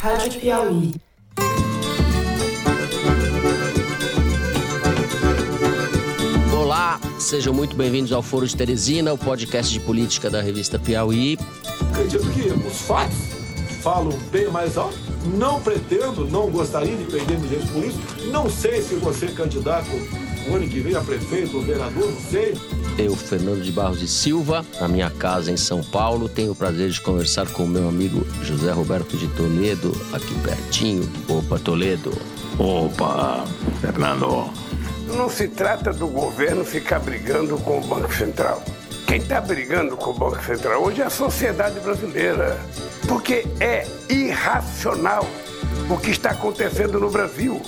Rádio Piauí. Olá, sejam muito bem-vindos ao Foro de Teresina, o podcast de política da revista Piauí. Acredito que os fatos falam bem mais alto. Não pretendo, não gostaria de perder meu jeito por isso. Não sei se você candidato o ano que vem a prefeito ou vereador, não sei. Eu, Fernando de Barros e Silva, na minha casa em São Paulo, tenho o prazer de conversar com o meu amigo José Roberto de Toledo, aqui pertinho. Opa, Toledo. Opa, Fernando. Não se trata do governo ficar brigando com o Banco Central. Quem está brigando com o Banco Central hoje é a sociedade brasileira. Porque é irracional o que está acontecendo no Brasil.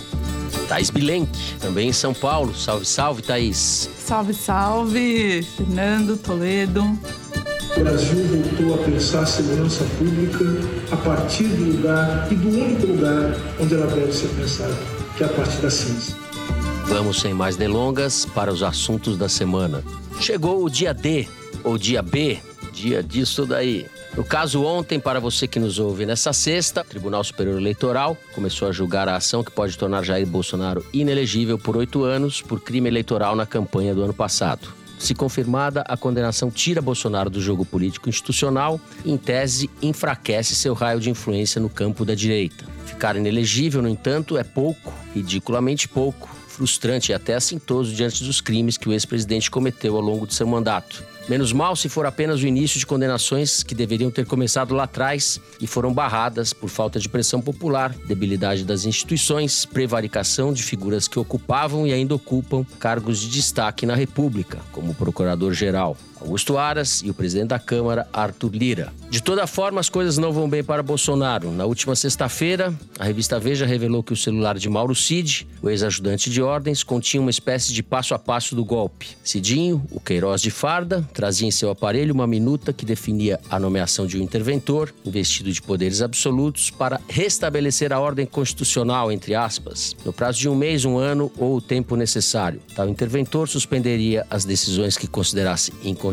Thaís Bilenque, também em São Paulo. Salve, salve, Thaís. Salve, salve, Fernando Toledo. O Brasil voltou a pensar a segurança pública a partir do lugar e do único lugar onde ela deve ser pensada, que é a partir da ciência. Vamos sem mais delongas para os assuntos da semana. Chegou o dia D, ou dia B, dia disso daí. No caso, ontem, para você que nos ouve nessa sexta, o Tribunal Superior Eleitoral começou a julgar a ação que pode tornar Jair Bolsonaro inelegível por oito anos por crime eleitoral na campanha do ano passado. Se confirmada, a condenação tira Bolsonaro do jogo político institucional e, em tese, enfraquece seu raio de influência no campo da direita. Ficar inelegível, no entanto, é pouco, ridiculamente pouco, frustrante e até assintoso diante dos crimes que o ex-presidente cometeu ao longo de seu mandato. Menos mal se for apenas o início de condenações que deveriam ter começado lá atrás e foram barradas por falta de pressão popular, debilidade das instituições, prevaricação de figuras que ocupavam e ainda ocupam cargos de destaque na República, como procurador-geral. Augusto Aras e o presidente da Câmara, Arthur Lira. De toda forma, as coisas não vão bem para Bolsonaro. Na última sexta-feira, a revista Veja revelou que o celular de Mauro Cid, o ex-ajudante de ordens, continha uma espécie de passo a passo do golpe. Cidinho, o Queiroz de farda, trazia em seu aparelho uma minuta que definia a nomeação de um interventor, investido de poderes absolutos, para restabelecer a ordem constitucional, entre aspas, no prazo de um mês, um ano ou o tempo necessário. Tal interventor suspenderia as decisões que considerasse inconstitucionais,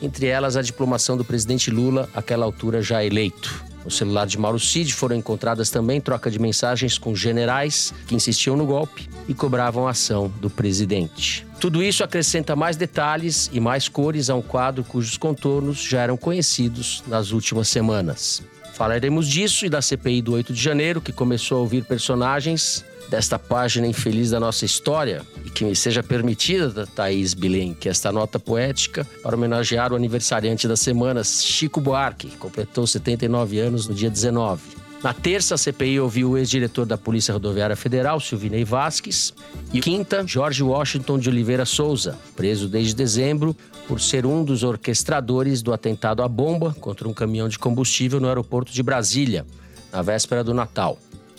entre elas a diplomação do presidente Lula, àquela altura já eleito. No celular de Mauro Cid foram encontradas também troca de mensagens com generais que insistiam no golpe e cobravam a ação do presidente. Tudo isso acrescenta mais detalhes e mais cores a um quadro cujos contornos já eram conhecidos nas últimas semanas. Falaremos disso e da CPI do 8 de janeiro, que começou a ouvir personagens desta página infeliz da nossa história e que me seja permitida, Thaís que esta nota poética para homenagear o aniversariante da semana, Chico Buarque, que completou 79 anos no dia 19. Na terça, a CPI ouviu o ex-diretor da Polícia Rodoviária Federal, Silvinei Vasques, e quinta, Jorge Washington de Oliveira Souza, preso desde dezembro por ser um dos orquestradores do atentado à bomba contra um caminhão de combustível no aeroporto de Brasília, na véspera do Natal.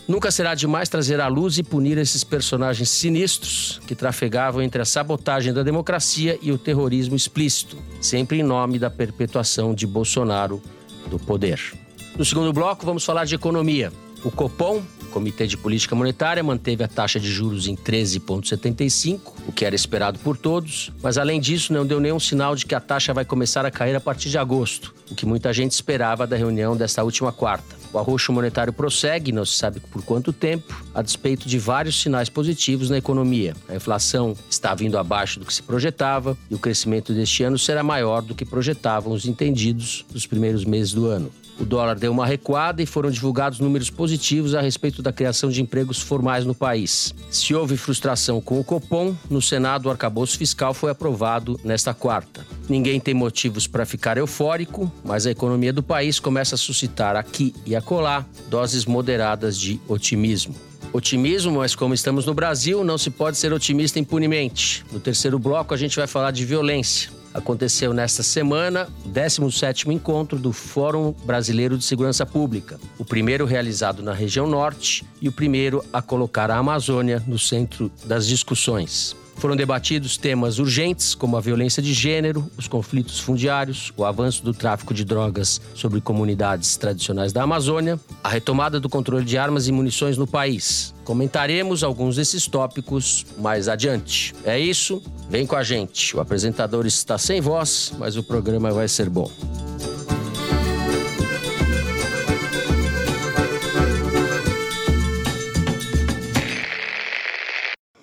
Nunca será demais trazer à luz e punir esses personagens sinistros que trafegavam entre a sabotagem da democracia e o terrorismo explícito, sempre em nome da perpetuação de Bolsonaro do poder. No segundo bloco, vamos falar de economia. O Copom, Comitê de Política Monetária, manteve a taxa de juros em 13,75, o que era esperado por todos, mas além disso não deu nenhum sinal de que a taxa vai começar a cair a partir de agosto, o que muita gente esperava da reunião desta última quarta. O arroxo monetário prossegue, não se sabe por quanto tempo, a despeito de vários sinais positivos na economia. A inflação está vindo abaixo do que se projetava e o crescimento deste ano será maior do que projetavam os entendidos nos primeiros meses do ano. O dólar deu uma recuada e foram divulgados números positivos a respeito da criação de empregos formais no país. Se houve frustração com o Copom, no Senado o arcabouço fiscal foi aprovado nesta quarta. Ninguém tem motivos para ficar eufórico, mas a economia do país começa a suscitar aqui e acolá doses moderadas de otimismo. Otimismo, mas como estamos no Brasil, não se pode ser otimista impunemente. No terceiro bloco, a gente vai falar de violência aconteceu nesta semana o 17º encontro do Fórum Brasileiro de Segurança Pública, o primeiro realizado na região norte e o primeiro a colocar a Amazônia no centro das discussões. Foram debatidos temas urgentes como a violência de gênero, os conflitos fundiários, o avanço do tráfico de drogas sobre comunidades tradicionais da Amazônia, a retomada do controle de armas e munições no país. Comentaremos alguns desses tópicos mais adiante. É isso, vem com a gente. O apresentador está sem voz, mas o programa vai ser bom.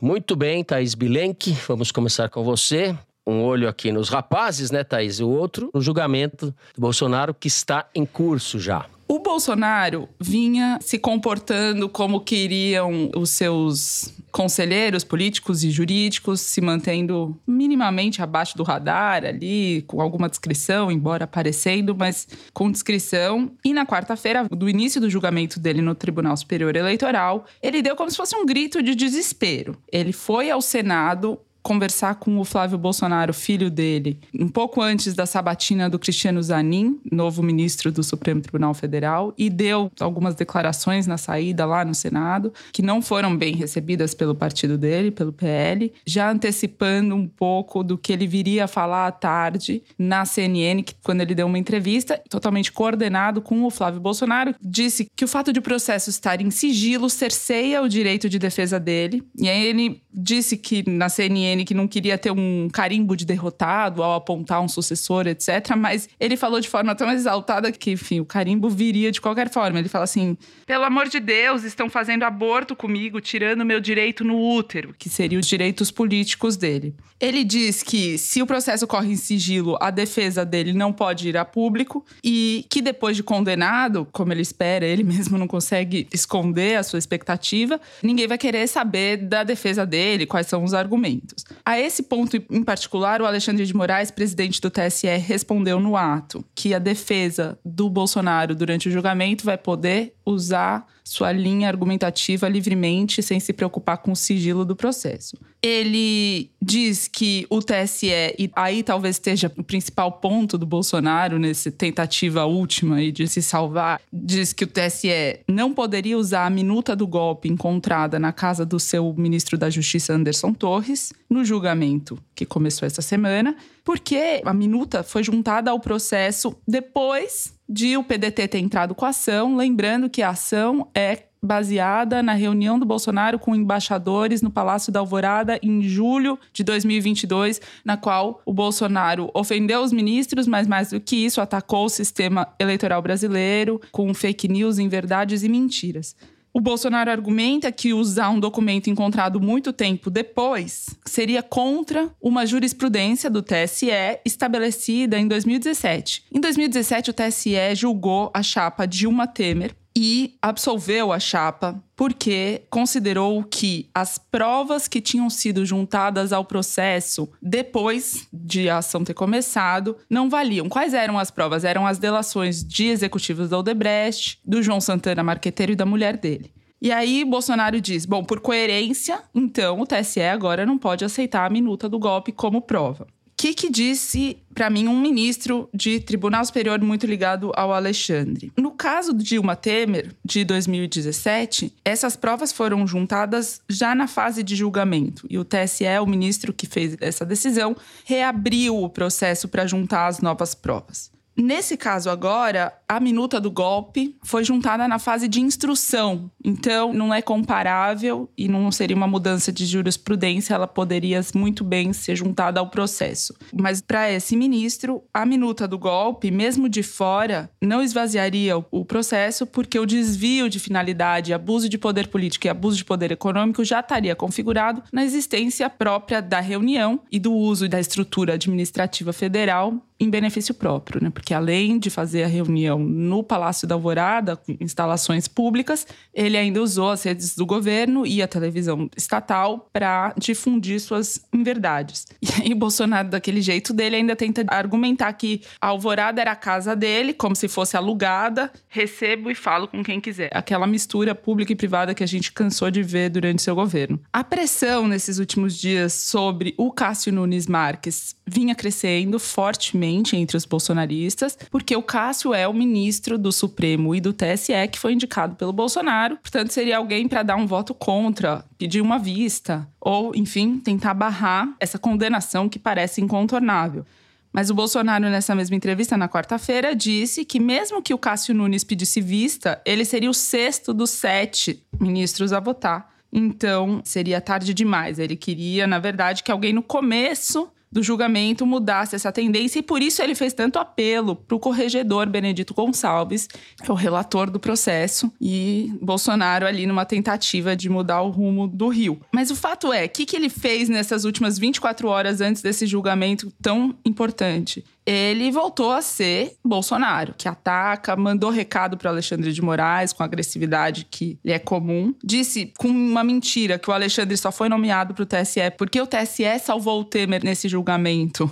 Muito bem, Thaís Bilenque, vamos começar com você. Um olho aqui nos rapazes, né, Thaís? E o outro no julgamento do Bolsonaro, que está em curso já. O Bolsonaro vinha se comportando como queriam os seus conselheiros políticos e jurídicos, se mantendo minimamente abaixo do radar ali, com alguma descrição, embora aparecendo, mas com descrição. E na quarta-feira, do início do julgamento dele no Tribunal Superior Eleitoral, ele deu como se fosse um grito de desespero. Ele foi ao Senado conversar com o Flávio Bolsonaro, filho dele, um pouco antes da sabatina do Cristiano Zanin, novo ministro do Supremo Tribunal Federal, e deu algumas declarações na saída lá no Senado, que não foram bem recebidas pelo partido dele, pelo PL, já antecipando um pouco do que ele viria a falar à tarde na CNN, que, quando ele deu uma entrevista, totalmente coordenado com o Flávio Bolsonaro, disse que o fato de o processo estar em sigilo cerceia o direito de defesa dele, e aí ele disse que na CNN que não queria ter um carimbo de derrotado ao apontar um sucessor, etc. Mas ele falou de forma tão exaltada que, enfim, o carimbo viria de qualquer forma. Ele fala assim: pelo amor de Deus, estão fazendo aborto comigo, tirando meu direito no útero, que seriam os direitos políticos dele. Ele diz que se o processo corre em sigilo, a defesa dele não pode ir a público e que depois de condenado, como ele espera, ele mesmo não consegue esconder a sua expectativa, ninguém vai querer saber da defesa dele, quais são os argumentos. A esse ponto em particular, o Alexandre de Moraes, presidente do TSE, respondeu no ato que a defesa do Bolsonaro durante o julgamento vai poder usar sua linha argumentativa livremente, sem se preocupar com o sigilo do processo. Ele diz que o TSE, e aí talvez esteja o principal ponto do Bolsonaro nessa tentativa última de se salvar, diz que o TSE não poderia usar a minuta do golpe encontrada na casa do seu ministro da Justiça, Anderson Torres, no julgamento que começou essa semana, porque a minuta foi juntada ao processo depois de o PDT ter entrado com a ação, lembrando que a ação é baseada na reunião do Bolsonaro com embaixadores no Palácio da Alvorada em julho de 2022, na qual o Bolsonaro ofendeu os ministros, mas mais do que isso, atacou o sistema eleitoral brasileiro com fake news, inverdades e mentiras. O Bolsonaro argumenta que usar um documento encontrado muito tempo depois seria contra uma jurisprudência do TSE estabelecida em 2017. Em 2017, o TSE julgou a chapa Dilma Temer e absolveu a chapa porque considerou que as provas que tinham sido juntadas ao processo depois de a ação ter começado não valiam. Quais eram as provas? Eram as delações de executivos da Odebrecht, do João Santana Marqueteiro e da mulher dele. E aí Bolsonaro diz: bom, por coerência, então o TSE agora não pode aceitar a minuta do golpe como prova que, que disse para mim um ministro de Tribunal Superior muito ligado ao Alexandre? No caso de Dilma Temer, de 2017, essas provas foram juntadas já na fase de julgamento. E o TSE, o ministro que fez essa decisão, reabriu o processo para juntar as novas provas. Nesse caso agora, a minuta do golpe foi juntada na fase de instrução. Então, não é comparável e não seria uma mudança de jurisprudência, ela poderia muito bem ser juntada ao processo. Mas para esse ministro, a minuta do golpe, mesmo de fora, não esvaziaria o processo, porque o desvio de finalidade, abuso de poder político e abuso de poder econômico já estaria configurado na existência própria da reunião e do uso da estrutura administrativa federal em benefício próprio, né? Porque além de fazer a reunião no Palácio da Alvorada, com instalações públicas, ele ainda usou as redes do governo e a televisão estatal para difundir suas inverdades. E aí Bolsonaro, daquele jeito dele, ainda tenta argumentar que a Alvorada era a casa dele, como se fosse alugada, recebo e falo com quem quiser. Aquela mistura pública e privada que a gente cansou de ver durante seu governo. A pressão nesses últimos dias sobre o Cássio Nunes Marques vinha crescendo fortemente entre os bolsonaristas, porque o Cássio é o ministro do Supremo e do TSE que foi indicado pelo Bolsonaro, portanto seria alguém para dar um voto contra, pedir uma vista ou, enfim, tentar barrar essa condenação que parece incontornável. Mas o Bolsonaro, nessa mesma entrevista na quarta-feira, disse que, mesmo que o Cássio Nunes pedisse vista, ele seria o sexto dos sete ministros a votar. Então, seria tarde demais. Ele queria, na verdade, que alguém no começo do julgamento mudasse essa tendência e por isso ele fez tanto apelo para o corregedor Benedito Gonçalves, que é o relator do processo, e Bolsonaro ali numa tentativa de mudar o rumo do Rio. Mas o fato é, o que, que ele fez nessas últimas 24 horas antes desse julgamento tão importante? ele voltou a ser Bolsonaro, que ataca, mandou recado para Alexandre de Moraes com agressividade que lhe é comum. Disse com uma mentira que o Alexandre só foi nomeado para o TSE porque o TSE salvou o Temer nesse julgamento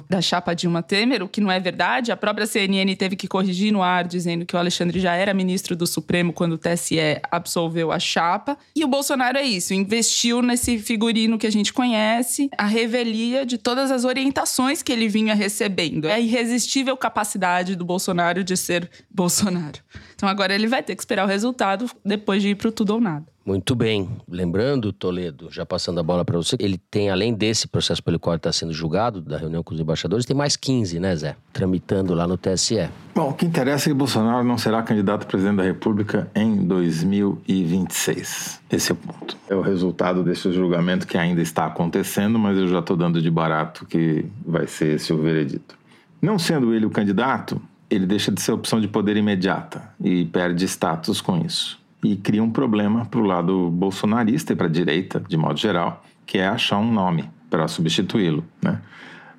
da chapa Dilma Temer, o que não é verdade. A própria CNN teve que corrigir no ar dizendo que o Alexandre já era ministro do Supremo quando o TSE absolveu a chapa. E o Bolsonaro é isso, investiu nesse figurino que a gente conhece, a revelia de todas as orientações que ele vinha recebendo. É irresistível capacidade do Bolsonaro de ser Bolsonaro. Então agora ele vai ter que esperar o resultado depois de ir pro tudo ou nada. Muito bem. Lembrando, Toledo, já passando a bola para você, ele tem, além desse processo pelo qual está sendo julgado, da reunião com os embaixadores, tem mais 15, né, Zé? Tramitando lá no TSE. Bom, o que interessa é que Bolsonaro não será candidato a presidente da República em 2026. Esse é o ponto. É o resultado desse julgamento que ainda está acontecendo, mas eu já estou dando de barato que vai ser esse o veredito. Não sendo ele o candidato, ele deixa de ser opção de poder imediata e perde status com isso. E cria um problema para o lado bolsonarista e para a direita, de modo geral, que é achar um nome para substituí-lo. Né?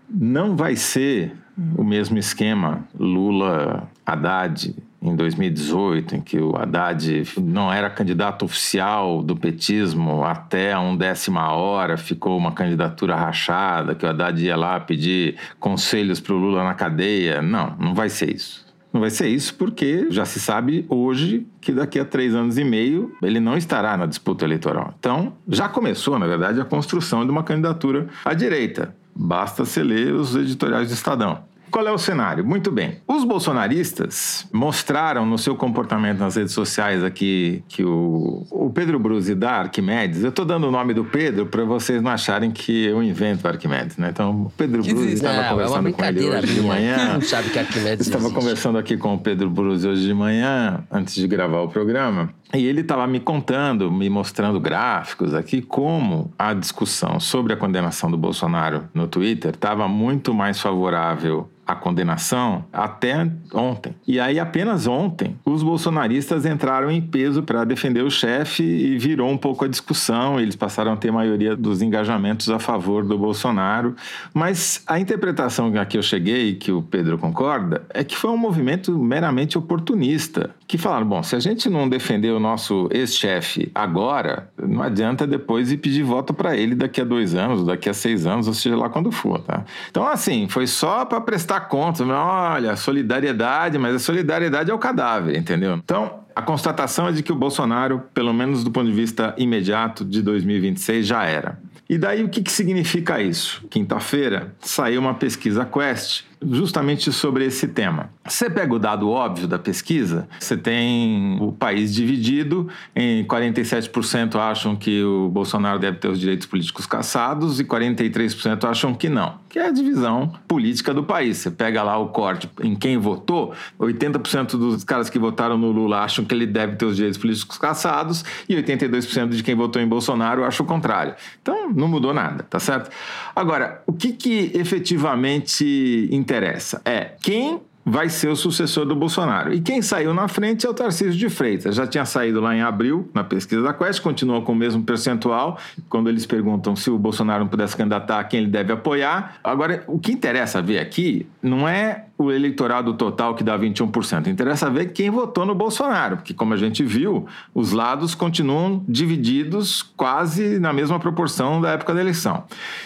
Não vai ser o mesmo esquema Lula-Haddad em 2018, em que o Haddad não era candidato oficial do petismo até a undécima hora, ficou uma candidatura rachada, que o Haddad ia lá pedir conselhos para o Lula na cadeia. Não, não vai ser isso. Não vai ser isso porque já se sabe hoje que daqui a três anos e meio ele não estará na disputa eleitoral. Então, já começou, na verdade, a construção de uma candidatura à direita. Basta se ler os editoriais do Estadão. Qual é o cenário? Muito bem. Os bolsonaristas mostraram no seu comportamento nas redes sociais aqui que o, o Pedro Bruzi da Arquimedes, eu estou dando o nome do Pedro para vocês não acharem que eu invento Arquimedes, né? Então, o Pedro Bruzi estava é conversando uma com ele hoje de minha. manhã. Quem não sabe que Arquimedes Estava conversando aqui com o Pedro Bruzi hoje de manhã, antes de gravar o programa, e ele estava me contando, me mostrando gráficos aqui, como a discussão sobre a condenação do Bolsonaro no Twitter estava muito mais favorável à condenação até ontem. E aí, apenas ontem, os bolsonaristas entraram em peso para defender o chefe e virou um pouco a discussão. Eles passaram a ter maioria dos engajamentos a favor do Bolsonaro. Mas a interpretação a que eu cheguei, que o Pedro concorda, é que foi um movimento meramente oportunista. Que falaram: bom, se a gente não defender o nosso ex-chefe agora, não adianta depois ir pedir voto para ele daqui a dois anos, daqui a seis anos, ou seja lá quando for, tá? Então, assim, foi só para prestar conta. Olha, solidariedade, mas a solidariedade é o cadáver, entendeu? Então, a constatação é de que o Bolsonaro, pelo menos do ponto de vista imediato de 2026, já era. E daí o que, que significa isso? Quinta-feira saiu uma pesquisa Quest justamente sobre esse tema. Você pega o dado óbvio da pesquisa, você tem o país dividido em 47% acham que o Bolsonaro deve ter os direitos políticos cassados e 43% acham que não, que é a divisão política do país. Você pega lá o corte em quem votou, 80% dos caras que votaram no Lula acham que ele deve ter os direitos políticos cassados e 82% de quem votou em Bolsonaro acha o contrário. Então, não mudou nada, tá certo? Agora, o que que efetivamente interessa é quem vai ser o sucessor do Bolsonaro. E quem saiu na frente é o Tarcísio de Freitas. Já tinha saído lá em abril, na pesquisa da Quest, continua com o mesmo percentual. Quando eles perguntam se o Bolsonaro não pudesse candidatar, quem ele deve apoiar. Agora, o que interessa ver aqui não é o eleitorado total que dá 21%. Interessa ver quem votou no Bolsonaro, porque, como a gente viu, os lados continuam divididos quase na mesma proporção da época da eleição.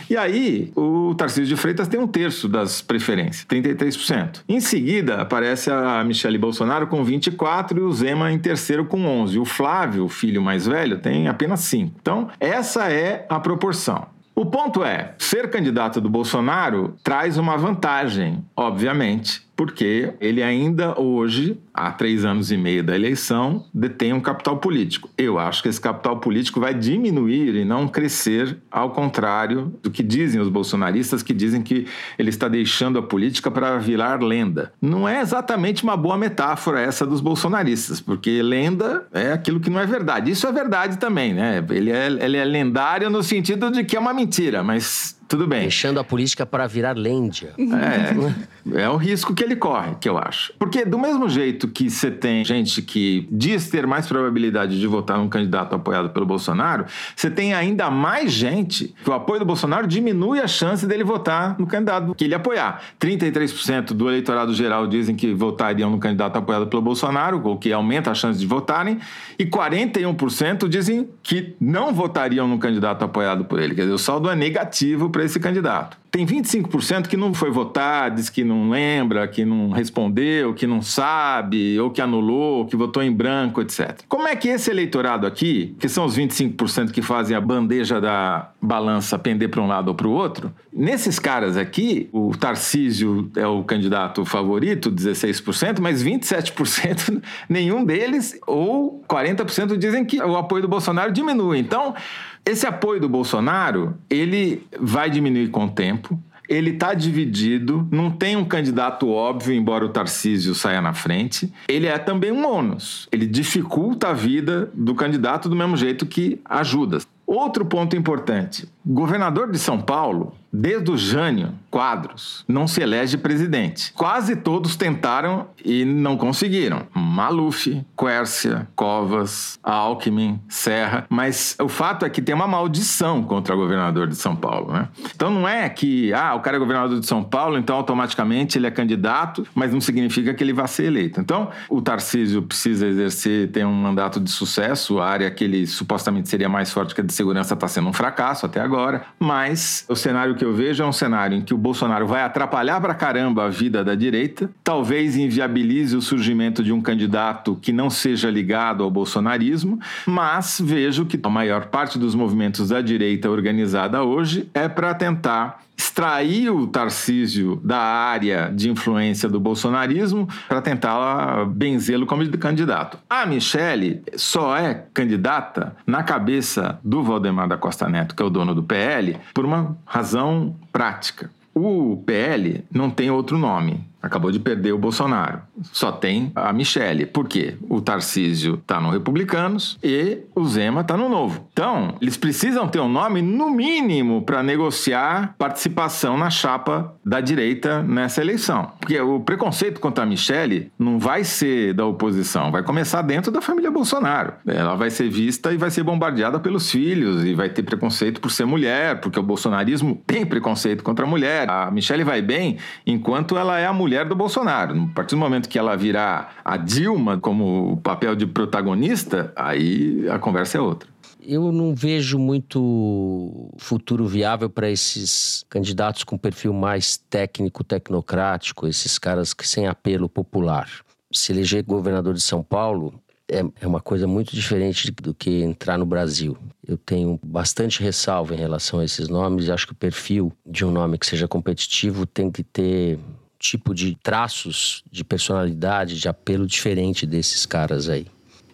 E aí, o Tarcísio de Freitas tem um terço das preferências, 33%. Em seguida, aparece a Michele Bolsonaro com 24% e o Zema em terceiro com 11%. O Flávio, o filho mais velho, tem apenas 5%. Então, essa é a proporção. O ponto é, ser candidato do Bolsonaro traz uma vantagem, obviamente, porque ele ainda hoje, há três anos e meio da eleição, detém um capital político. Eu acho que esse capital político vai diminuir e não crescer, ao contrário do que dizem os bolsonaristas, que dizem que ele está deixando a política para virar lenda. Não é exatamente uma boa metáfora essa dos bolsonaristas, porque lenda é aquilo que não é verdade. Isso é verdade também, né? Ele é, ele é lendário no sentido de que é uma mentira, mas tudo bem. Deixando a política para virar lêndia. É, é o risco que ele corre, que eu acho. Porque do mesmo jeito que você tem gente que diz ter mais probabilidade de votar num candidato apoiado pelo Bolsonaro, você tem ainda mais gente que o apoio do Bolsonaro diminui a chance dele votar no candidato que ele apoiar. 33% do eleitorado geral dizem que votariam no candidato apoiado pelo Bolsonaro, o que aumenta a chance de votarem, e 41% dizem que não votariam no candidato apoiado por ele. Quer dizer, o saldo é negativo para esse candidato. Tem 25% que não foi votar, diz que não lembra, que não respondeu, que não sabe, ou que anulou, que votou em branco, etc. Como é que esse eleitorado aqui, que são os 25% que fazem a bandeja da balança pender para um lado ou para o outro, nesses caras aqui, o Tarcísio é o candidato favorito, 16%, mas 27% nenhum deles, ou 40% dizem que o apoio do Bolsonaro diminui. Então, esse apoio do Bolsonaro, ele vai diminuir com o tempo. Ele está dividido, não tem um candidato óbvio, embora o Tarcísio saia na frente. Ele é também um ônus. Ele dificulta a vida do candidato do mesmo jeito que ajuda. Outro ponto importante: governador de São Paulo, desde o Jânio Quadros, não se elege presidente. Quase todos tentaram e não conseguiram. Maluf, Quércia, Covas, Alckmin, Serra. Mas o fato é que tem uma maldição contra o governador de São Paulo. Né? Então não é que ah, o cara é governador de São Paulo, então automaticamente ele é candidato, mas não significa que ele vai ser eleito. Então o Tarcísio precisa exercer, tem um mandato de sucesso, a área que ele supostamente seria mais forte que a de segurança está sendo um fracasso até agora, mas o cenário que eu vejo é um cenário em que o Bolsonaro vai atrapalhar pra caramba a vida da direita, talvez inviabilize o surgimento de um candidato que não seja ligado ao bolsonarismo, mas vejo que a maior parte dos movimentos da direita organizada hoje é para tentar extrair o Tarcísio da área de influência do bolsonarismo para tentar benzê-lo como candidato. A Michele só é candidata na cabeça do Valdemar da Costa Neto, que é o dono do PL, por uma razão prática. O PL não tem outro nome. Acabou de perder o Bolsonaro. Só tem a Michele. Por quê? O Tarcísio está no Republicanos e o Zema está no Novo. Então, eles precisam ter um nome, no mínimo, para negociar participação na chapa da direita nessa eleição. Porque o preconceito contra a Michele não vai ser da oposição, vai começar dentro da família Bolsonaro. Ela vai ser vista e vai ser bombardeada pelos filhos e vai ter preconceito por ser mulher, porque o bolsonarismo tem preconceito contra a mulher. A Michele vai bem enquanto ela é a mulher mulher do Bolsonaro. A partir do momento que ela virar a Dilma como papel de protagonista, aí a conversa é outra. Eu não vejo muito futuro viável para esses candidatos com perfil mais técnico, tecnocrático, esses caras que sem apelo popular. Se eleger governador de São Paulo é, é uma coisa muito diferente do que entrar no Brasil. Eu tenho bastante ressalva em relação a esses nomes. Acho que o perfil de um nome que seja competitivo tem que ter tipo de traços de personalidade, de apelo diferente desses caras aí.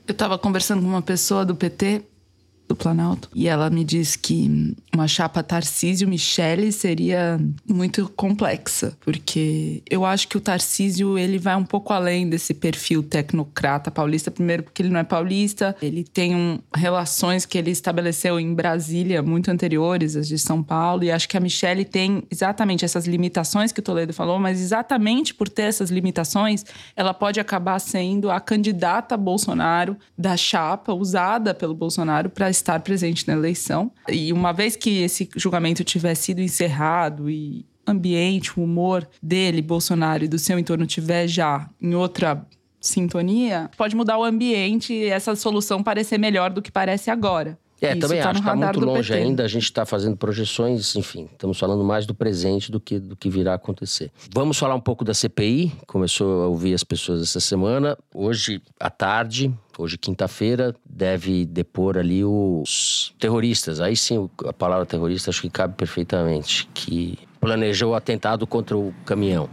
Eu estava conversando com uma pessoa do PT do Planalto. E ela me disse que uma chapa Tarcísio Michele seria muito complexa, porque eu acho que o Tarcísio ele vai um pouco além desse perfil tecnocrata paulista, primeiro porque ele não é paulista, ele tem um, relações que ele estabeleceu em Brasília muito anteriores às de São Paulo, e acho que a Michele tem exatamente essas limitações que o Toledo falou, mas exatamente por ter essas limitações, ela pode acabar sendo a candidata Bolsonaro da chapa usada pelo Bolsonaro para estar presente na eleição. E uma vez que esse julgamento tiver sido encerrado e ambiente, o humor dele, Bolsonaro e do seu entorno tiver já em outra sintonia, pode mudar o ambiente e essa solução parecer melhor do que parece agora. É, Isso também tá acho que está muito longe PT. ainda. A gente está fazendo projeções, enfim, estamos falando mais do presente do que do que virá acontecer. Vamos falar um pouco da CPI. Começou a ouvir as pessoas essa semana. Hoje à tarde, hoje quinta-feira, deve depor ali os terroristas. Aí sim, a palavra terrorista acho que cabe perfeitamente. Que planejou o atentado contra o caminhão.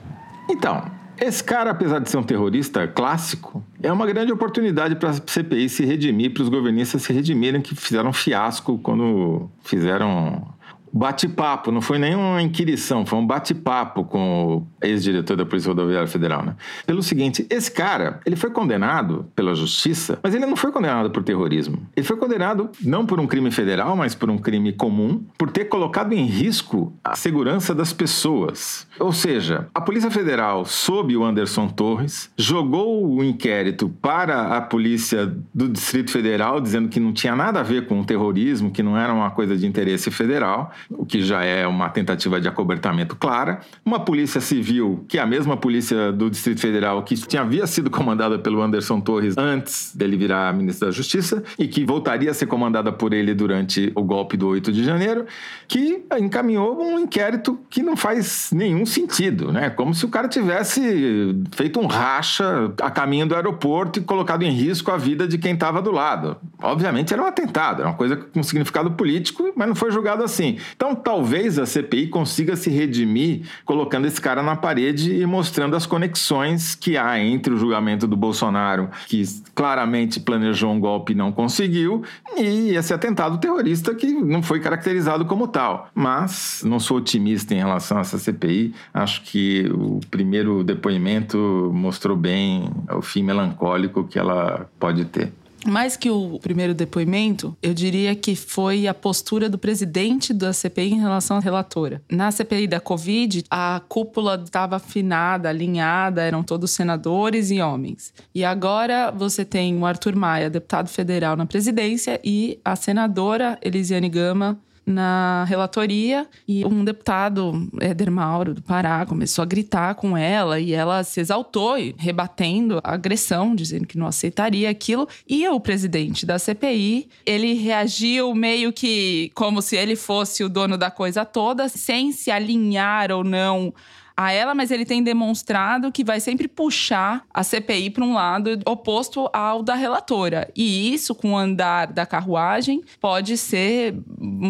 Então, esse cara, apesar de ser um terrorista clássico, é uma grande oportunidade para a CPI se redimir, para os governistas se redimirem que fizeram fiasco quando fizeram bate-papo, não foi nenhuma inquirição, foi um bate-papo com o ex-diretor da Polícia Rodoviária Federal, né? Pelo seguinte, esse cara, ele foi condenado pela justiça, mas ele não foi condenado por terrorismo. Ele foi condenado não por um crime federal, mas por um crime comum, por ter colocado em risco a segurança das pessoas. Ou seja, a Polícia Federal, sob o Anderson Torres, jogou o inquérito para a Polícia do Distrito Federal, dizendo que não tinha nada a ver com o terrorismo, que não era uma coisa de interesse federal, o que já é uma tentativa de acobertamento clara. Uma Polícia Civil, que é a mesma Polícia do Distrito Federal, que tinha, havia sido comandada pelo Anderson Torres antes dele virar ministro da Justiça e que voltaria a ser comandada por ele durante o golpe do 8 de janeiro, que encaminhou um inquérito que não faz nenhum sentido, né? Como se o cara tivesse feito um racha a caminho do aeroporto e colocado em risco a vida de quem estava do lado. Obviamente era um atentado, era uma coisa com significado político, mas não foi julgado assim. Então talvez a CPI consiga se redimir colocando esse cara na parede e mostrando as conexões que há entre o julgamento do Bolsonaro, que claramente planejou um golpe e não conseguiu, e esse atentado terrorista que não foi caracterizado como tal. Mas não sou otimista em relação a essa CPI. Acho que o primeiro depoimento mostrou bem o fim melancólico que ela pode ter. Mais que o primeiro depoimento, eu diria que foi a postura do presidente da CPI em relação à relatora. Na CPI da Covid, a cúpula estava afinada, alinhada, eram todos senadores e homens. E agora você tem o Arthur Maia, deputado federal na presidência, e a senadora Elisiane Gama, na relatoria e um deputado, Éder Mauro, do Pará, começou a gritar com ela e ela se exaltou, rebatendo a agressão, dizendo que não aceitaria aquilo. E o presidente da CPI, ele reagiu meio que como se ele fosse o dono da coisa toda, sem se alinhar ou não a ela, mas ele tem demonstrado que vai sempre puxar a CPI para um lado oposto ao da relatora. E isso, com o andar da carruagem, pode ser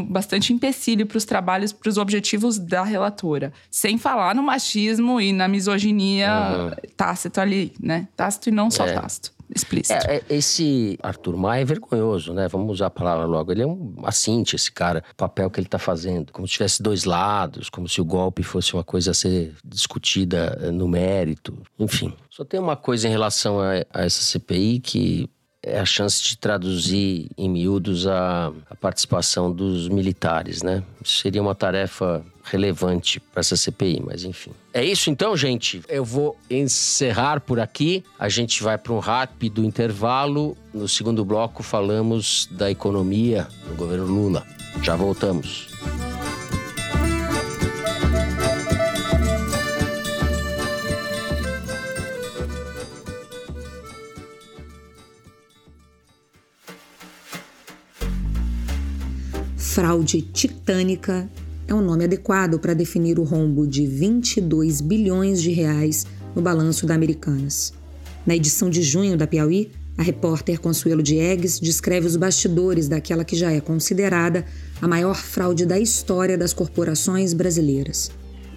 bastante empecilho para os trabalhos, para os objetivos da relatora. Sem falar no machismo e na misoginia uhum. tácito ali, né? Tácito e não só é. tácito explícito. É, é, esse Arthur Maia é vergonhoso, né? Vamos usar a palavra logo. Ele é um assinte, esse cara, o papel que ele está fazendo. Como se tivesse dois lados, como se o golpe fosse uma coisa a ser discutida eh, no mérito. Enfim. Só tem uma coisa em relação a, a essa CPI que é a chance de traduzir em miúdos a, a participação dos militares, né? Isso seria uma tarefa relevante para essa CPI, mas enfim. É isso então, gente. Eu vou encerrar por aqui. A gente vai para um rápido intervalo. No segundo bloco falamos da economia no governo Lula. Já voltamos. Fraude titânica é um nome adequado para definir o rombo de 22 bilhões de reais no balanço da Americanas. Na edição de junho da Piauí, a repórter Consuelo Diegues descreve os bastidores daquela que já é considerada a maior fraude da história das corporações brasileiras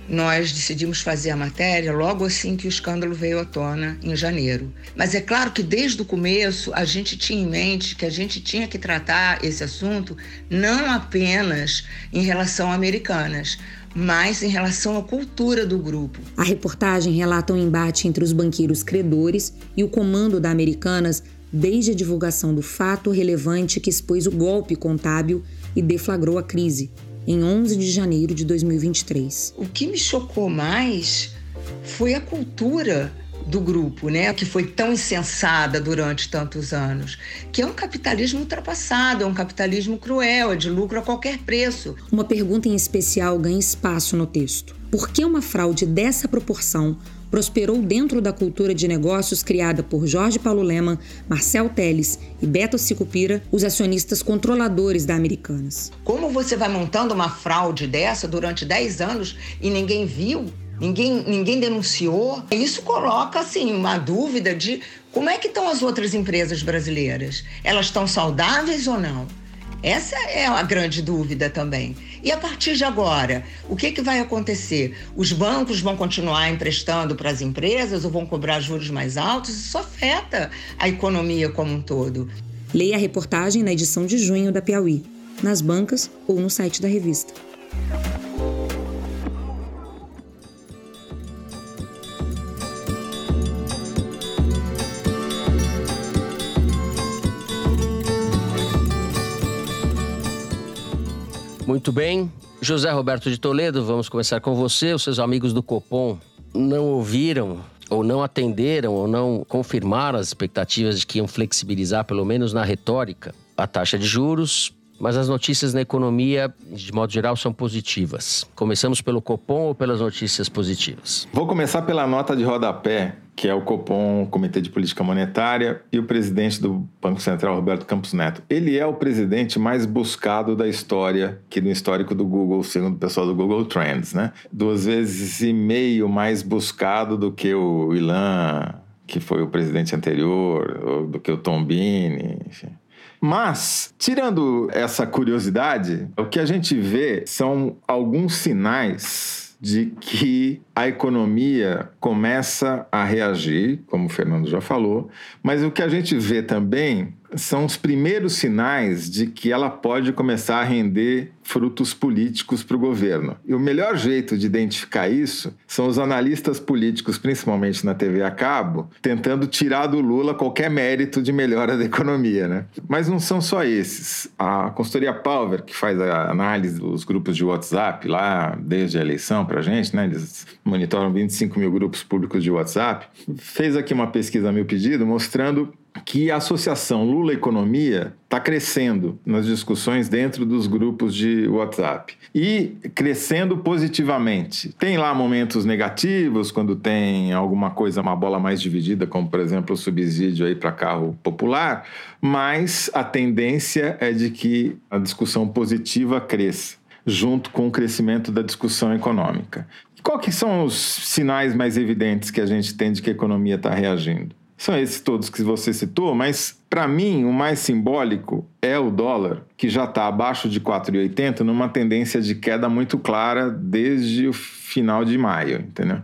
nós decidimos fazer a matéria logo assim que o escândalo veio à tona, em janeiro. Mas é claro que desde o começo a gente tinha em mente que a gente tinha que tratar esse assunto não apenas em relação a americanas, mas em relação à cultura do grupo. A reportagem relata um embate entre os banqueiros credores e o comando da Americanas desde a divulgação do fato relevante que expôs o golpe contábil e deflagrou a crise em 11 de janeiro de 2023. O que me chocou mais foi a cultura do grupo, né, que foi tão insensada durante tantos anos, que é um capitalismo ultrapassado, é um capitalismo cruel, é de lucro a qualquer preço. Uma pergunta em especial ganha espaço no texto. Por que uma fraude dessa proporção prosperou dentro da cultura de negócios criada por Jorge Paulo Leman, Marcel Teles e Beto Sicupira, os acionistas controladores da Americanas. Como você vai montando uma fraude dessa durante 10 anos e ninguém viu? Ninguém, ninguém denunciou. Isso coloca assim uma dúvida de como é que estão as outras empresas brasileiras. Elas estão saudáveis ou não? Essa é a grande dúvida também. E a partir de agora, o que, que vai acontecer? Os bancos vão continuar emprestando para as empresas ou vão cobrar juros mais altos? Isso afeta a economia como um todo. Leia a reportagem na edição de junho da Piauí, nas bancas ou no site da revista. Muito bem. José Roberto de Toledo, vamos começar com você. Os seus amigos do Copom não ouviram ou não atenderam ou não confirmaram as expectativas de que iam flexibilizar, pelo menos na retórica, a taxa de juros, mas as notícias na economia, de modo geral, são positivas. Começamos pelo Copom ou pelas notícias positivas? Vou começar pela nota de rodapé, que é o Copom, o Comitê de Política Monetária, e o presidente do Banco Central, Roberto Campos Neto. Ele é o presidente mais buscado da história, que no histórico do Google, segundo o pessoal do Google Trends, né? Duas vezes e meio mais buscado do que o Ilan, que foi o presidente anterior, do que o Tom Bini, enfim. Mas, tirando essa curiosidade, o que a gente vê são alguns sinais de que a economia começa a reagir, como o Fernando já falou, mas o que a gente vê também são os primeiros sinais de que ela pode começar a render frutos políticos para o governo. E o melhor jeito de identificar isso são os analistas políticos, principalmente na TV a cabo, tentando tirar do Lula qualquer mérito de melhora da economia. Né? Mas não são só esses. A consultoria Palver, que faz a análise dos grupos de WhatsApp lá desde a eleição para a gente, né? eles monitoram 25 mil grupos públicos de WhatsApp, fez aqui uma pesquisa a meu pedido mostrando que a associação Lula Economia está crescendo nas discussões dentro dos grupos de WhatsApp e crescendo positivamente. Tem lá momentos negativos quando tem alguma coisa, uma bola mais dividida, como por exemplo o subsídio aí para carro popular, mas a tendência é de que a discussão positiva cresça junto com o crescimento da discussão econômica. Que são os sinais mais evidentes que a gente tem de que a economia está reagindo? São esses todos que você citou, mas para mim o mais simbólico é o dólar, que já está abaixo de 4,80 numa tendência de queda muito clara desde o final de maio, entendeu?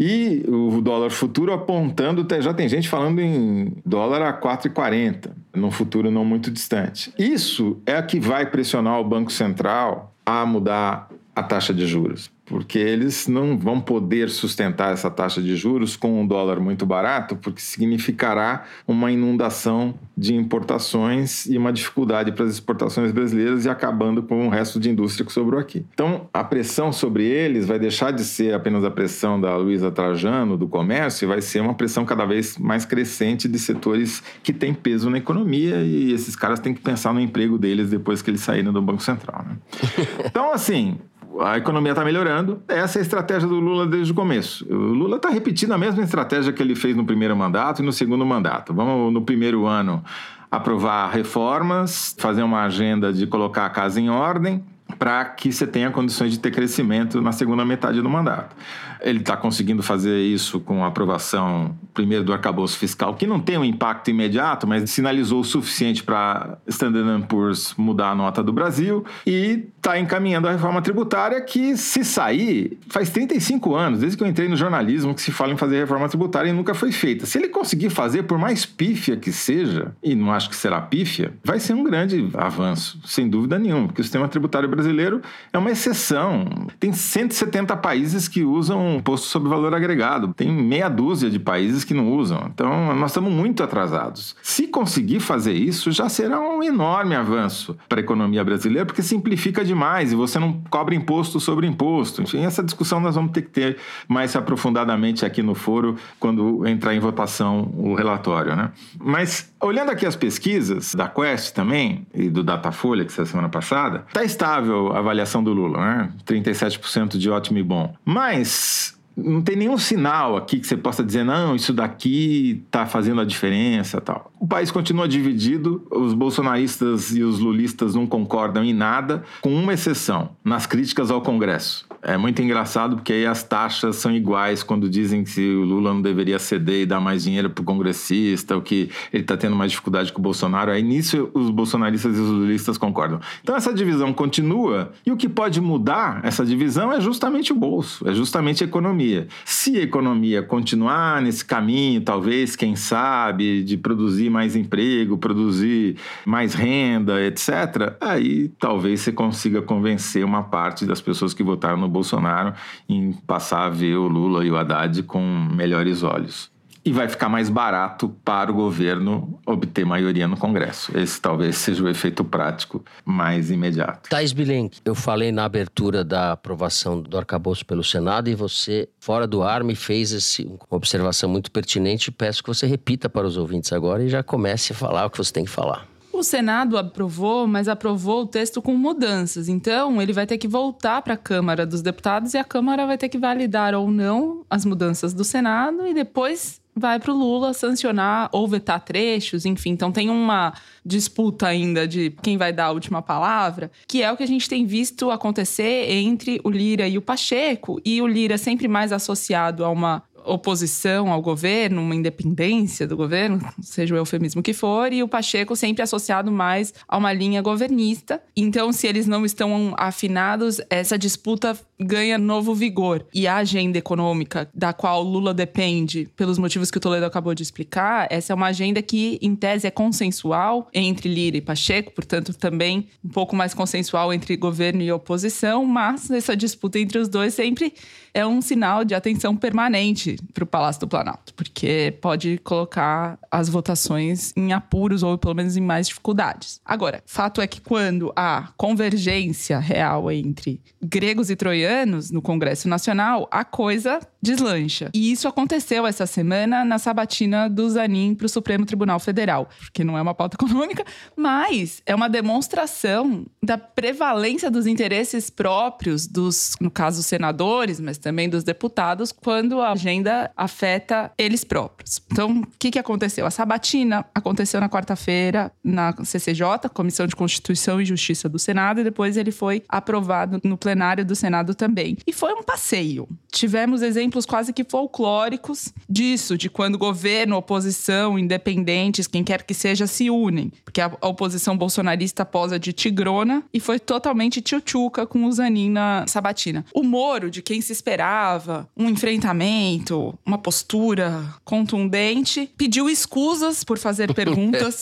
E o dólar futuro apontando, já tem gente falando em dólar a 4,40, num futuro não muito distante. Isso é o que vai pressionar o Banco Central a mudar a taxa de juros porque eles não vão poder sustentar essa taxa de juros com um dólar muito barato, porque significará uma inundação de importações e uma dificuldade para as exportações brasileiras e acabando com o resto de indústria que sobrou aqui. Então, a pressão sobre eles vai deixar de ser apenas a pressão da Luísa Trajano, do comércio, e vai ser uma pressão cada vez mais crescente de setores que têm peso na economia e esses caras têm que pensar no emprego deles depois que eles saírem do Banco Central. Né? Então, assim, a economia está melhorando. Essa é a estratégia do Lula desde o começo. O Lula está repetindo a mesma estratégia que ele fez no primeiro mandato e no segundo mandato. Vamos, no primeiro ano, aprovar reformas, fazer uma agenda de colocar a casa em ordem para que você tenha condições de ter crescimento na segunda metade do mandato. Ele está conseguindo fazer isso com a aprovação, primeiro, do arcabouço fiscal, que não tem um impacto imediato, mas sinalizou o suficiente para Standard Poor's mudar a nota do Brasil e está encaminhando a reforma tributária que, se sair, faz 35 anos, desde que eu entrei no jornalismo, que se fala em fazer reforma tributária e nunca foi feita. Se ele conseguir fazer, por mais pífia que seja, e não acho que será pífia, vai ser um grande avanço, sem dúvida nenhuma, porque o sistema tributário brasileiro é uma exceção. Tem 170 países que usam imposto sobre valor agregado, tem meia dúzia de países que não usam. Então, nós estamos muito atrasados. Se conseguir fazer isso, já será um enorme avanço para a economia brasileira, porque simplifica de demais e você não cobra imposto sobre imposto. Enfim, essa discussão nós vamos ter que ter mais aprofundadamente aqui no foro quando entrar em votação o relatório. Né? Mas olhando aqui as pesquisas da Quest também e do Datafolha, que saiu semana passada, está estável a avaliação do Lula, né? 37% de ótimo e bom. Mas não tem nenhum sinal aqui que você possa dizer, não, isso daqui está fazendo a diferença tal. O país continua dividido, os bolsonaristas e os lulistas não concordam em nada, com uma exceção, nas críticas ao Congresso. É muito engraçado porque aí as taxas são iguais quando dizem que o Lula não deveria ceder e dar mais dinheiro para o congressista, o que ele está tendo mais dificuldade com o Bolsonaro. Aí nisso os bolsonaristas e os lulistas concordam. Então essa divisão continua e o que pode mudar essa divisão é justamente o bolso, é justamente a economia. Se a economia continuar nesse caminho, talvez, quem sabe, de produzir mais emprego, produzir mais renda, etc., aí talvez você consiga convencer uma parte das pessoas que votaram no Bolsonaro em passar a ver o Lula e o Haddad com melhores olhos e vai ficar mais barato para o governo obter maioria no Congresso. Esse talvez seja o efeito prático mais imediato. Thais Bilenque, eu falei na abertura da aprovação do arcabouço pelo Senado e você, fora do ar, me fez esse, uma observação muito pertinente. Peço que você repita para os ouvintes agora e já comece a falar o que você tem que falar. O Senado aprovou, mas aprovou o texto com mudanças. Então, ele vai ter que voltar para a Câmara dos Deputados e a Câmara vai ter que validar ou não as mudanças do Senado e depois vai para o Lula sancionar ou vetar trechos, enfim. Então tem uma disputa ainda de quem vai dar a última palavra, que é o que a gente tem visto acontecer entre o Lira e o Pacheco, e o Lira sempre mais associado a uma oposição ao governo, uma independência do governo, seja o eufemismo que for, e o Pacheco sempre associado mais a uma linha governista. Então, se eles não estão afinados, essa disputa ganha novo vigor. E a agenda econômica, da qual Lula depende, pelos motivos que o Toledo acabou de explicar, essa é uma agenda que, em tese, é consensual entre Lira e Pacheco, portanto, também um pouco mais consensual entre governo e oposição, mas essa disputa entre os dois sempre é um sinal de atenção permanente para o Palácio do Planalto, porque pode colocar as votações em apuros ou pelo menos em mais dificuldades. Agora, fato é que quando há convergência real entre gregos e troianos no Congresso Nacional, a coisa deslancha. E isso aconteceu essa semana na sabatina do Zanin para o Supremo Tribunal Federal, porque não é uma pauta econômica, mas é uma demonstração da prevalência dos interesses próprios dos, no caso, senadores, mas também dos deputados, quando a agenda afeta eles próprios. Então, o que, que aconteceu? A sabatina aconteceu na quarta-feira na CCJ, Comissão de Constituição e Justiça do Senado, e depois ele foi aprovado no plenário do Senado também. E foi um passeio. Tivemos exemplos exemplos quase que folclóricos disso, de quando governo, oposição, independentes, quem quer que seja, se unem. Porque a, oposição bolsonarista posa de tigrona e foi totalmente tchutchuca com o Zanin na sabatina. O Moro, de quem se esperava um enfrentamento, uma postura contundente, pediu escusas por fazer perguntas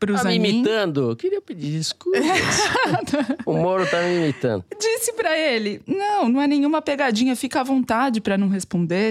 pro tá Zanin. me imitando? queria pedir desculpas. o Moro tá me imitando. Disse para ele: "Não, não é nenhuma pegadinha, fica à vontade para não responder,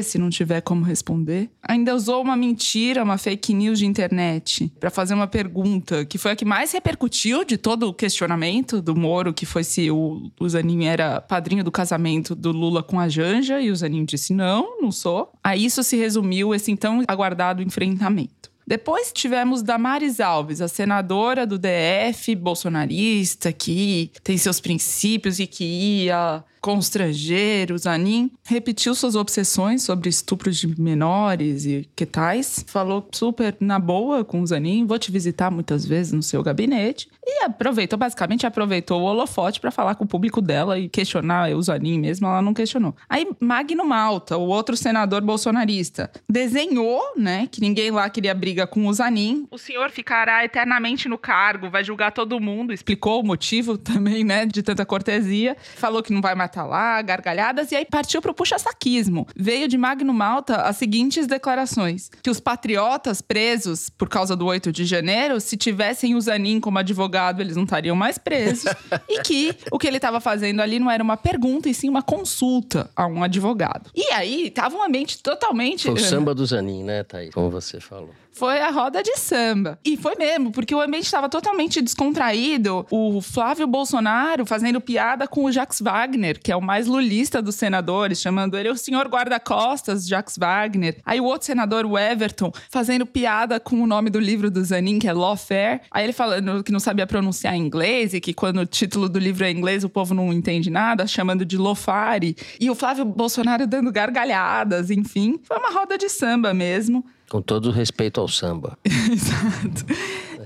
se não tiver como responder. Ainda usou uma mentira, uma fake news de internet, para fazer uma pergunta, que foi a que mais repercutiu de todo o questionamento do Moro, que foi se o, o Zanin era padrinho do casamento do Lula com a Janja, e o Zanin disse: não, não sou. A isso se resumiu esse então aguardado enfrentamento. Depois tivemos Damares Alves, a senadora do DF, bolsonarista, que tem seus princípios e que ia constrangeiro, Zanin repetiu suas obsessões sobre estupros de menores e que tais. Falou super na boa com o Zanin, vou te visitar muitas vezes no seu gabinete. E aproveitou, basicamente aproveitou o holofote para falar com o público dela e questionar o Zanin mesmo, ela não questionou. Aí Magno Malta, o outro senador bolsonarista, desenhou, né, que ninguém lá queria briga com o Zanin. O senhor ficará eternamente no cargo, vai julgar todo mundo. Explicou o motivo também, né, de tanta cortesia. Falou que não vai matar lá, gargalhadas, e aí partiu pro puxa-saquismo. Veio de Magno Malta as seguintes declarações: que os patriotas presos por causa do 8 de janeiro, se tivessem o Zanin como advogado, eles não estariam mais presos. e que o que ele estava fazendo ali não era uma pergunta, e sim uma consulta a um advogado. E aí, tava um ambiente totalmente. Foi o samba do Zanin, né, Thaís? Como você falou foi a roda de samba. E foi mesmo, porque o ambiente estava totalmente descontraído. O Flávio Bolsonaro fazendo piada com o Jax Wagner, que é o mais lulista dos senadores, chamando ele o senhor guarda-costas, Jax Wagner. Aí o outro senador, o Everton, fazendo piada com o nome do livro do Zanin, que é Lawfare. Aí ele falando que não sabia pronunciar inglês e que quando o título do livro é inglês o povo não entende nada, chamando de Lofare. E o Flávio Bolsonaro dando gargalhadas, enfim. Foi uma roda de samba mesmo. Com todo respeito ao samba. Exato.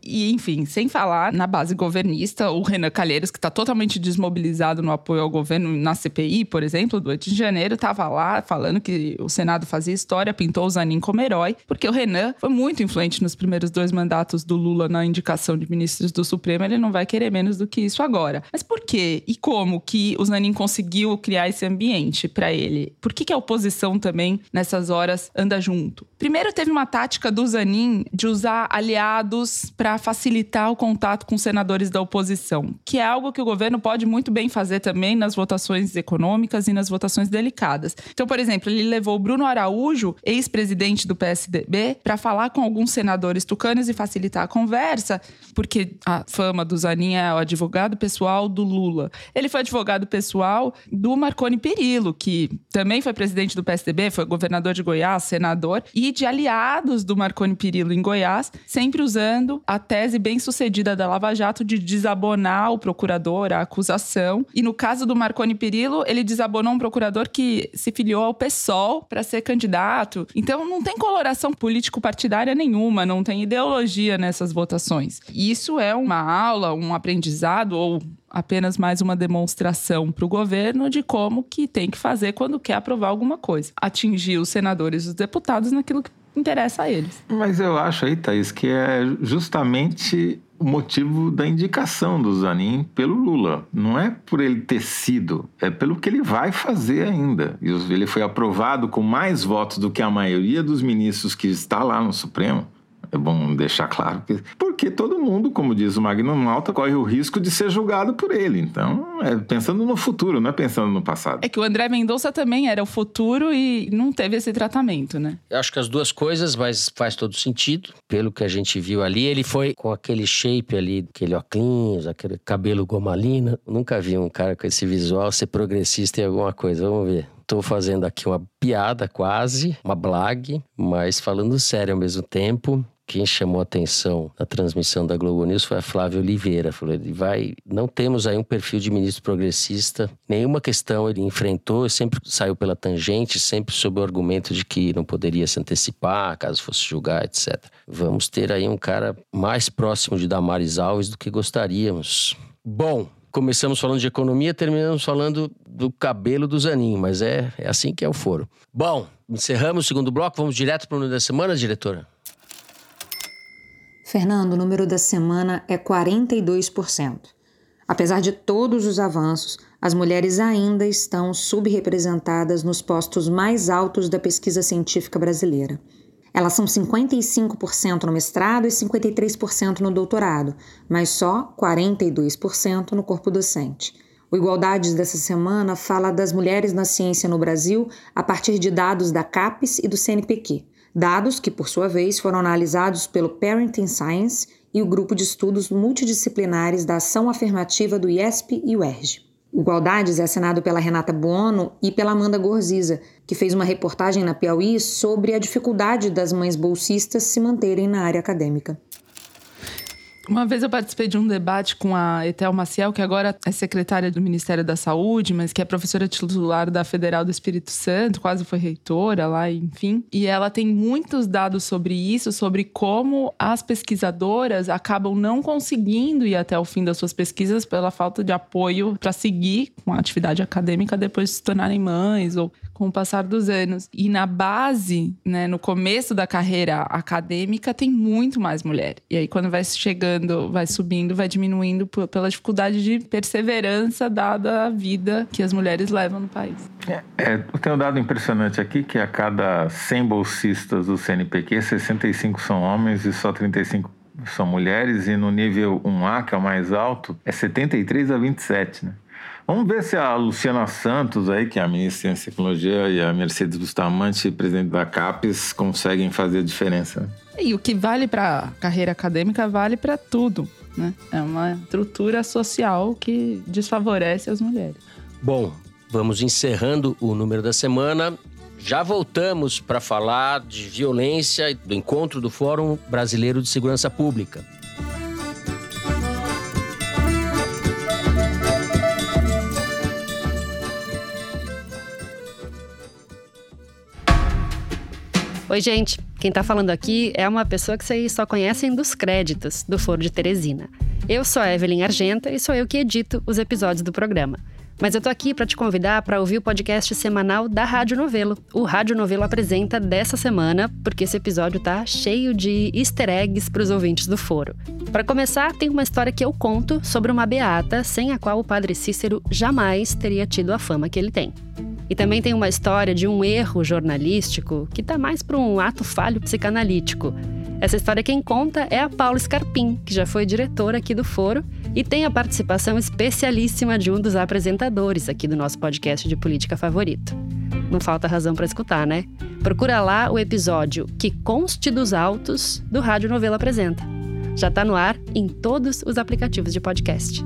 E, enfim, sem falar na base governista, o Renan Calheiros, que está totalmente desmobilizado no apoio ao governo na CPI, por exemplo, do 8 de janeiro, estava lá falando que o Senado fazia história, pintou o Zanin como herói, porque o Renan foi muito influente nos primeiros dois mandatos do Lula na indicação de ministros do Supremo, ele não vai querer menos do que isso agora. Mas por quê e como que o Zanin conseguiu criar esse ambiente para ele? Por que, que a oposição também, nessas horas, anda junto? Primeiro, teve uma tática do Zanin de usar aliados para facilitar o contato com senadores da oposição, que é algo que o governo pode muito bem fazer também nas votações econômicas e nas votações delicadas. Então, por exemplo, ele levou Bruno Araújo, ex-presidente do PSDB, para falar com alguns senadores tucanos e facilitar a conversa, porque a fama do Zanin é o advogado pessoal do Lula. Ele foi advogado pessoal do Marconi Perillo, que também foi presidente do PSDB, foi governador de Goiás, senador, e de aliados do Marconi Perillo em Goiás, sempre usando a tese bem sucedida da Lava Jato de desabonar o procurador, a acusação. E no caso do Marconi Perillo, ele desabonou um procurador que se filiou ao PSOL para ser candidato. Então não tem coloração político-partidária nenhuma, não tem ideologia nessas votações. Isso é uma aula, um aprendizado ou apenas mais uma demonstração para o governo de como que tem que fazer quando quer aprovar alguma coisa. Atingir os senadores e os deputados naquilo que interessa a eles. Mas eu acho aí, Thaís, que é justamente o motivo da indicação do Zanin pelo Lula. Não é por ele ter sido, é pelo que ele vai fazer ainda. Ele foi aprovado com mais votos do que a maioria dos ministros que está lá no Supremo. É bom deixar claro. Que, porque todo mundo, como diz o Magno Malta, corre o risco de ser julgado por ele. Então, é pensando no futuro, não é pensando no passado. É que o André Mendonça também era o futuro e não teve esse tratamento, né? Eu acho que as duas coisas, mas faz todo sentido. Pelo que a gente viu ali, ele foi com aquele shape ali, aquele óculos, aquele cabelo gomalina. Nunca vi um cara com esse visual ser progressista em alguma coisa. Vamos ver. Estou fazendo aqui uma piada quase, uma blag, mas falando sério ao mesmo tempo. Quem chamou atenção na transmissão da Globo News foi a Flávia Oliveira. Falou: ele vai. Não temos aí um perfil de ministro progressista. Nenhuma questão ele enfrentou, sempre saiu pela tangente, sempre sob o argumento de que não poderia se antecipar caso fosse julgar, etc. Vamos ter aí um cara mais próximo de Damares Alves do que gostaríamos. Bom, começamos falando de economia, terminamos falando do cabelo do Zanin, mas é, é assim que é o foro. Bom, encerramos o segundo bloco, vamos direto para o número da semana, diretora? Fernando, o número da semana é 42%. Apesar de todos os avanços, as mulheres ainda estão subrepresentadas nos postos mais altos da pesquisa científica brasileira. Elas são 55% no mestrado e 53% no doutorado, mas só 42% no corpo docente. O Igualdades dessa semana fala das mulheres na ciência no Brasil a partir de dados da CAPES e do CNPq. Dados que, por sua vez, foram analisados pelo Parenting Science e o grupo de estudos multidisciplinares da ação afirmativa do IESP e UERJ. Igualdades é assinado pela Renata Buono e pela Amanda Gorziza, que fez uma reportagem na Piauí sobre a dificuldade das mães bolsistas se manterem na área acadêmica. Uma vez eu participei de um debate com a Etel Maciel, que agora é secretária do Ministério da Saúde, mas que é professora titular da Federal do Espírito Santo, quase foi reitora lá, enfim. E ela tem muitos dados sobre isso, sobre como as pesquisadoras acabam não conseguindo ir até o fim das suas pesquisas pela falta de apoio para seguir com a atividade acadêmica depois de se tornarem mães ou com o passar dos anos. E na base, né, no começo da carreira acadêmica, tem muito mais mulher. E aí, quando vai chegando, vai subindo, vai diminuindo pela dificuldade de perseverança dada a vida que as mulheres levam no país. É, é, tem um dado impressionante aqui que a cada 100 bolsistas do CNPq, 65 são homens e só 35 são mulheres, e no nível 1A, que é o mais alto, é 73 a 27, né? Vamos ver se a Luciana Santos, aí, que é a ministra de Ciência e Tecnologia, e a Mercedes Bustamante, presidente da CAPES, conseguem fazer a diferença. E o que vale para carreira acadêmica vale para tudo. Né? É uma estrutura social que desfavorece as mulheres. Bom, vamos encerrando o número da semana. Já voltamos para falar de violência do encontro do Fórum Brasileiro de Segurança Pública. Oi, gente. Quem está falando aqui é uma pessoa que vocês só conhecem dos créditos do Foro de Teresina. Eu sou a Evelyn Argenta e sou eu que edito os episódios do programa. Mas eu tô aqui para te convidar para ouvir o podcast semanal da Rádio Novelo. O Rádio Novelo apresenta dessa semana, porque esse episódio tá cheio de easter eggs para os ouvintes do foro. Para começar, tem uma história que eu conto sobre uma beata sem a qual o padre Cícero jamais teria tido a fama que ele tem. E também tem uma história de um erro jornalístico que tá mais para um ato falho psicanalítico. Essa história quem conta é a Paula Scarpim, que já foi diretora aqui do Foro e tem a participação especialíssima de um dos apresentadores aqui do nosso podcast de política favorito. Não falta razão para escutar, né? Procura lá o episódio Que Conste dos Autos do Rádio Novela Apresenta. Já está no ar em todos os aplicativos de podcast.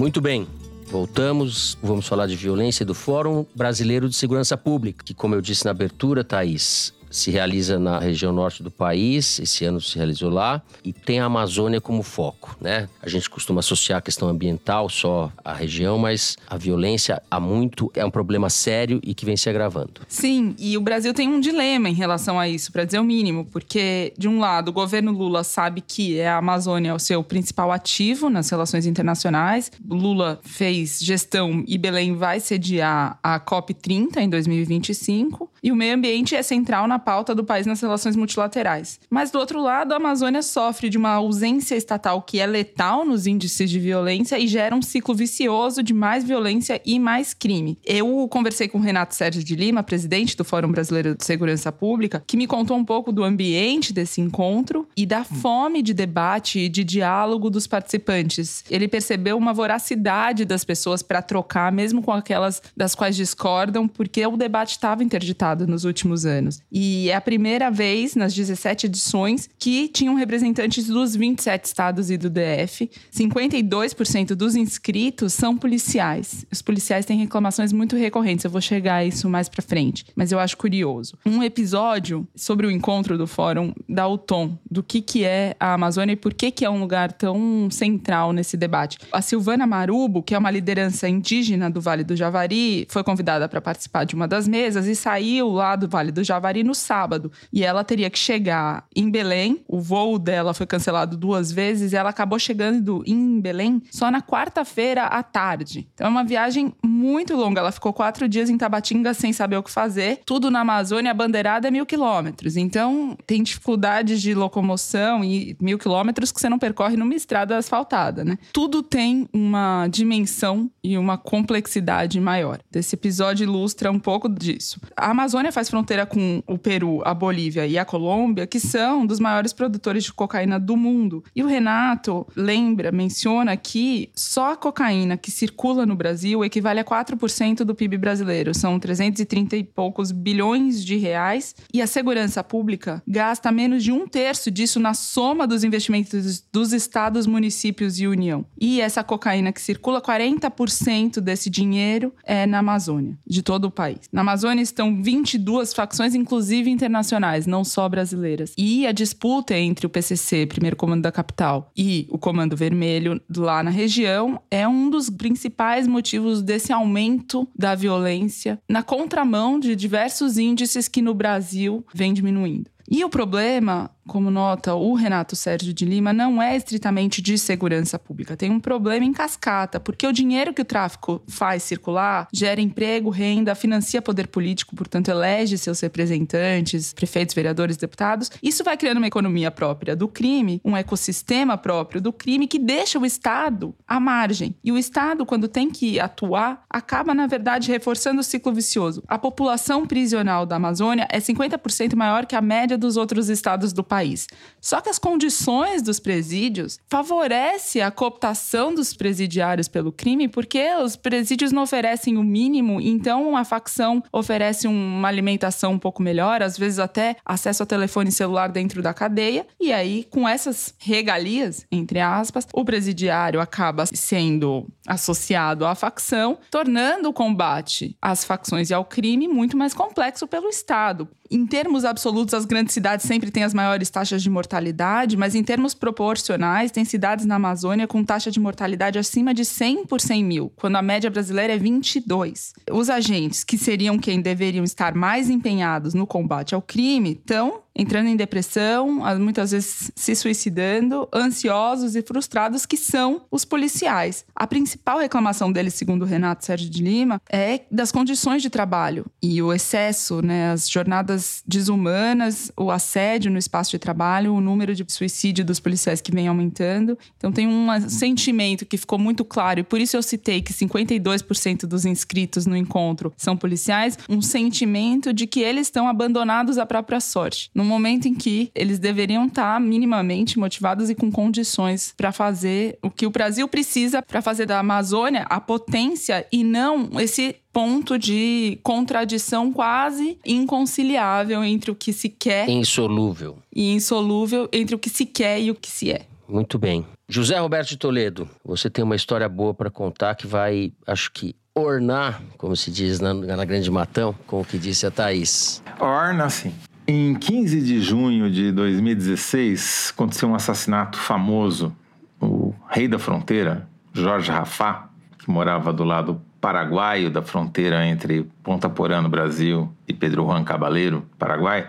Muito bem. Voltamos, vamos falar de violência do Fórum Brasileiro de Segurança Pública, que, como eu disse na abertura, Thaís, se realiza na região norte do país, esse ano se realizou lá, e tem a Amazônia como foco, né? A gente costuma associar a questão ambiental só à região, mas a violência há muito é um problema sério e que vem se agravando. Sim, e o Brasil tem um dilema em relação a isso, para dizer o mínimo, porque de um lado o governo Lula sabe que é a Amazônia o seu principal ativo nas relações internacionais. Lula fez gestão e Belém vai sediar a COP 30 em 2025, e o meio ambiente é central na pauta do país nas relações multilaterais. Mas do outro lado, a Amazônia sofre de uma ausência estatal que é letal nos índices de violência e gera um ciclo vicioso de mais violência e mais crime. Eu conversei com o Renato Sérgio de Lima, presidente do Fórum Brasileiro de Segurança Pública, que me contou um pouco do ambiente desse encontro e da fome de debate e de diálogo dos participantes. Ele percebeu uma voracidade das pessoas para trocar, mesmo com aquelas das quais discordam, porque o debate estava interditado nos últimos anos. E e é a primeira vez nas 17 edições que tinham representantes dos 27 estados e do DF. 52% dos inscritos são policiais. Os policiais têm reclamações muito recorrentes. Eu vou chegar a isso mais para frente, mas eu acho curioso. Um episódio sobre o encontro do fórum dá o tom do que, que é a Amazônia e por que, que é um lugar tão central nesse debate. A Silvana Marubo, que é uma liderança indígena do Vale do Javari, foi convidada para participar de uma das mesas e saiu lá do Vale do Javari no sábado. E ela teria que chegar em Belém. O voo dela foi cancelado duas vezes e ela acabou chegando em Belém só na quarta-feira à tarde. Então é uma viagem muito longa. Ela ficou quatro dias em Tabatinga sem saber o que fazer. Tudo na Amazônia, a bandeirada é mil quilômetros. Então tem dificuldades de locomoção e mil quilômetros que você não percorre numa estrada asfaltada, né? Tudo tem uma dimensão e uma complexidade maior. Esse episódio ilustra um pouco disso. A Amazônia faz fronteira com o Peru, a Bolívia e a Colômbia, que são dos maiores produtores de cocaína do mundo. E o Renato lembra, menciona que só a cocaína que circula no Brasil equivale a 4% do PIB brasileiro. São 330 e poucos bilhões de reais. E a segurança pública gasta menos de um terço disso na soma dos investimentos dos estados, municípios e União. E essa cocaína que circula, 40% desse dinheiro é na Amazônia, de todo o país. Na Amazônia estão 22 facções, inclusive inclusive internacionais, não só brasileiras. E a disputa entre o PCC, Primeiro Comando da Capital, e o Comando Vermelho lá na região é um dos principais motivos desse aumento da violência na contramão de diversos índices que no Brasil vem diminuindo. E o problema como nota o Renato Sérgio de Lima, não é estritamente de segurança pública. Tem um problema em cascata, porque o dinheiro que o tráfico faz circular gera emprego, renda, financia poder político, portanto, elege seus representantes, prefeitos, vereadores, deputados. Isso vai criando uma economia própria do crime, um ecossistema próprio do crime que deixa o Estado à margem. E o Estado, quando tem que atuar, acaba, na verdade, reforçando o ciclo vicioso. A população prisional da Amazônia é 50% maior que a média dos outros estados do país. Só que as condições dos presídios favorecem a cooptação dos presidiários pelo crime, porque os presídios não oferecem o mínimo, então a facção oferece uma alimentação um pouco melhor, às vezes até acesso a telefone celular dentro da cadeia, e aí com essas regalias, entre aspas, o presidiário acaba sendo associado à facção, tornando o combate às facções e ao crime muito mais complexo pelo Estado. Em termos absolutos, as grandes cidades sempre têm as maiores taxas de mortalidade, mas em termos proporcionais, tem cidades na Amazônia com taxa de mortalidade acima de 100 por 100 mil, quando a média brasileira é 22. Os agentes, que seriam quem deveriam estar mais empenhados no combate ao crime, estão entrando em depressão, muitas vezes se suicidando, ansiosos e frustrados, que são os policiais. A principal reclamação deles, segundo o Renato Sérgio de Lima, é das condições de trabalho e o excesso, né, as jornadas desumanas, o assédio no espaço de trabalho, o número de suicídio dos policiais que vem aumentando. Então tem um sentimento que ficou muito claro e por isso eu citei que 52% dos inscritos no encontro são policiais, um sentimento de que eles estão abandonados à própria sorte no momento em que eles deveriam estar minimamente motivados e com condições para fazer o que o Brasil precisa para fazer da Amazônia a potência e não esse ponto de contradição quase inconciliável entre o que se quer insolúvel e insolúvel entre o que se quer e o que se é. Muito bem. José Roberto de Toledo, você tem uma história boa para contar que vai, acho que ornar, como se diz na, na Grande Matão, com o que disse a Thaís. Orna, sim. Em 15 de junho de 2016, aconteceu um assassinato famoso. O rei da fronteira, Jorge Rafá, que morava do lado paraguaio da fronteira entre Ponta Porã, no Brasil, e Pedro Juan Cabaleiro, Paraguai,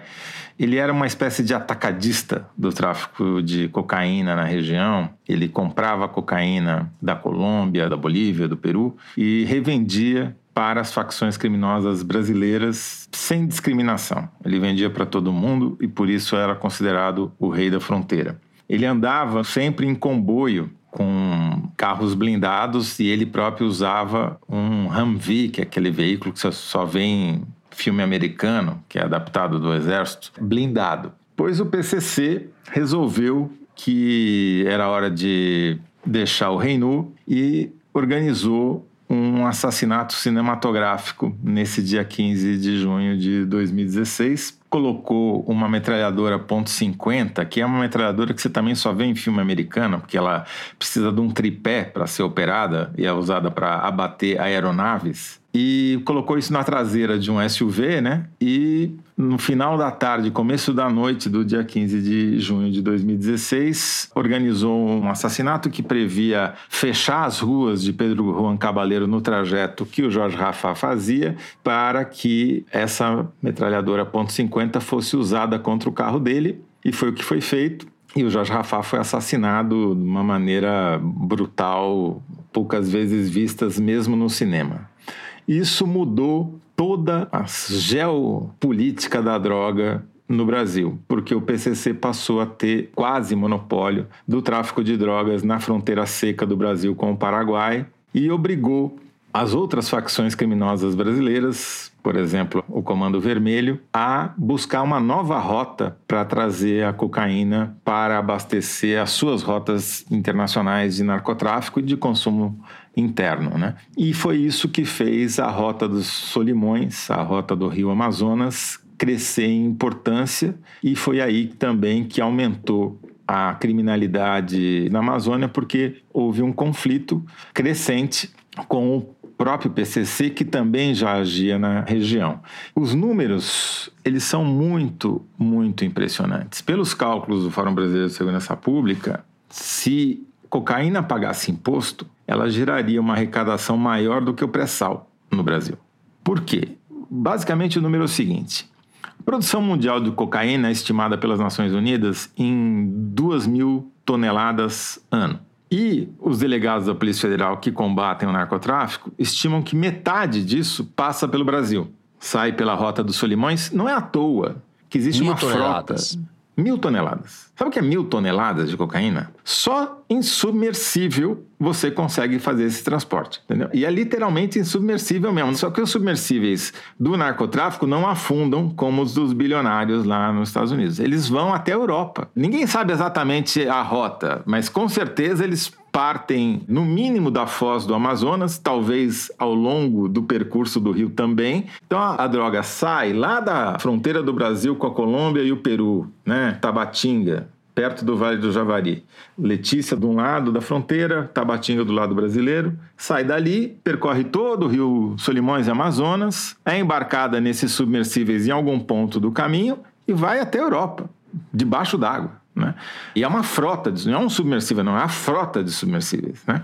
ele era uma espécie de atacadista do tráfico de cocaína na região. Ele comprava cocaína da Colômbia, da Bolívia, do Peru e revendia para as facções criminosas brasileiras sem discriminação. Ele vendia para todo mundo e por isso era considerado o rei da fronteira. Ele andava sempre em comboio com carros blindados e ele próprio usava um Humvee, que é aquele veículo que só vê em filme americano, que é adaptado do exército, blindado. Pois o PCC resolveu que era hora de deixar o reino e organizou um assassinato cinematográfico nesse dia 15 de junho de 2016. Colocou uma metralhadora .50, que é uma metralhadora que você também só vê em filme americano, porque ela precisa de um tripé para ser operada e é usada para abater aeronaves e colocou isso na traseira de um SUV, né? E no final da tarde, começo da noite do dia 15 de junho de 2016, organizou um assassinato que previa fechar as ruas de Pedro Juan Cabaleiro no trajeto que o Jorge Rafa fazia para que essa metralhadora .50 fosse usada contra o carro dele e foi o que foi feito. E o Jorge Rafa foi assassinado de uma maneira brutal, poucas vezes vistas mesmo no cinema. Isso mudou toda a geopolítica da droga no Brasil, porque o PCC passou a ter quase monopólio do tráfico de drogas na fronteira seca do Brasil com o Paraguai e obrigou as outras facções criminosas brasileiras, por exemplo, o Comando Vermelho, a buscar uma nova rota para trazer a cocaína para abastecer as suas rotas internacionais de narcotráfico e de consumo interno. Né? E foi isso que fez a rota dos Solimões, a rota do Rio Amazonas, crescer em importância e foi aí também que aumentou a criminalidade na Amazônia porque houve um conflito crescente com o próprio PCC que também já agia na região. Os números, eles são muito, muito impressionantes. Pelos cálculos do Fórum Brasileiro de Segurança Pública, se cocaína pagasse imposto, ela geraria uma arrecadação maior do que o pré-sal no Brasil. Por quê? Basicamente, o número é o seguinte: a produção mundial de cocaína é estimada pelas Nações Unidas em 2 mil toneladas ano. E os delegados da Polícia Federal que combatem o narcotráfico estimam que metade disso passa pelo Brasil. Sai pela rota dos Solimões. Não é à toa que existe Mil uma toneladas. Mil toneladas. Sabe o que é mil toneladas de cocaína? Só em submersível você consegue fazer esse transporte, entendeu? E é literalmente insubmersível mesmo. Só que os submersíveis do narcotráfico não afundam como os dos bilionários lá nos Estados Unidos. Eles vão até a Europa. Ninguém sabe exatamente a rota, mas com certeza eles partem no mínimo da foz do Amazonas, talvez ao longo do percurso do rio também. Então a, a, droga sai lá da fronteira do Brasil com a Colômbia e o Peru, né, Tabatinga, perto do Vale do Javari. Letícia de um lado da fronteira, Tabatinga do lado brasileiro, sai dali, percorre todo o rio Solimões e Amazonas, é embarcada nesses submersíveis em algum ponto do caminho e vai até a Europa, debaixo d'água. Né? E é uma frota, não é um submersível, não, é a frota de submersíveis. Né?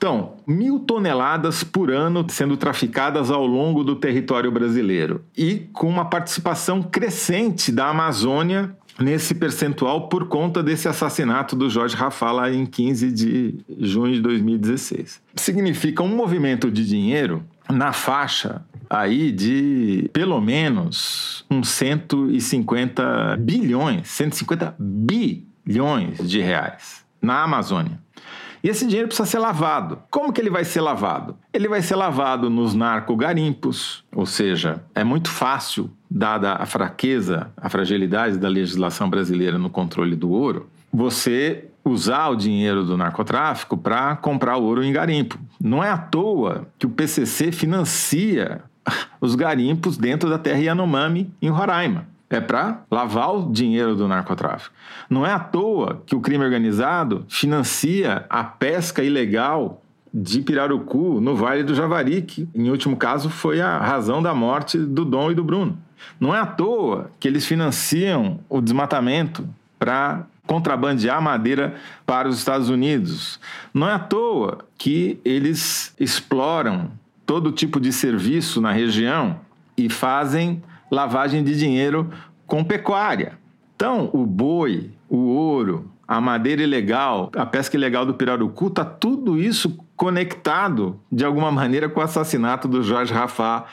Então, mil toneladas por ano sendo traficadas ao longo do território brasileiro e com uma participação crescente da Amazônia nesse percentual por conta desse assassinato do Jorge Rafala em 15 de junho de 2016. Significa um movimento de dinheiro na faixa aí de pelo menos uns 150 bilhões, 150 bilhões de reais na Amazônia. E esse dinheiro precisa ser lavado. Como que ele vai ser lavado? Ele vai ser lavado nos narcogarimpos, ou seja, é muito fácil, dada a fraqueza, a fragilidade da legislação brasileira no controle do ouro, você usar o dinheiro do narcotráfico para comprar ouro em garimpo. Não é à toa que o PCC financia os garimpos dentro da terra Yanomami, em Roraima é para lavar o dinheiro do narcotráfico. Não é à toa que o crime organizado financia a pesca ilegal de pirarucu no Vale do Javari, que em último caso foi a razão da morte do Dom e do Bruno. Não é à toa que eles financiam o desmatamento para contrabandear madeira para os Estados Unidos. Não é à toa que eles exploram todo tipo de serviço na região e fazem lavagem de dinheiro com pecuária. Então, o boi, o ouro, a madeira ilegal, a pesca ilegal do pirarucu, está tudo isso conectado de alguma maneira com o assassinato do Jorge Rafá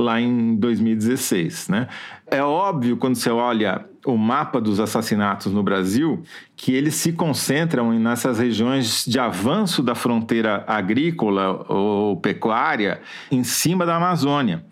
lá em 2016. Né? É óbvio, quando você olha o mapa dos assassinatos no Brasil, que eles se concentram nessas regiões de avanço da fronteira agrícola ou pecuária em cima da Amazônia.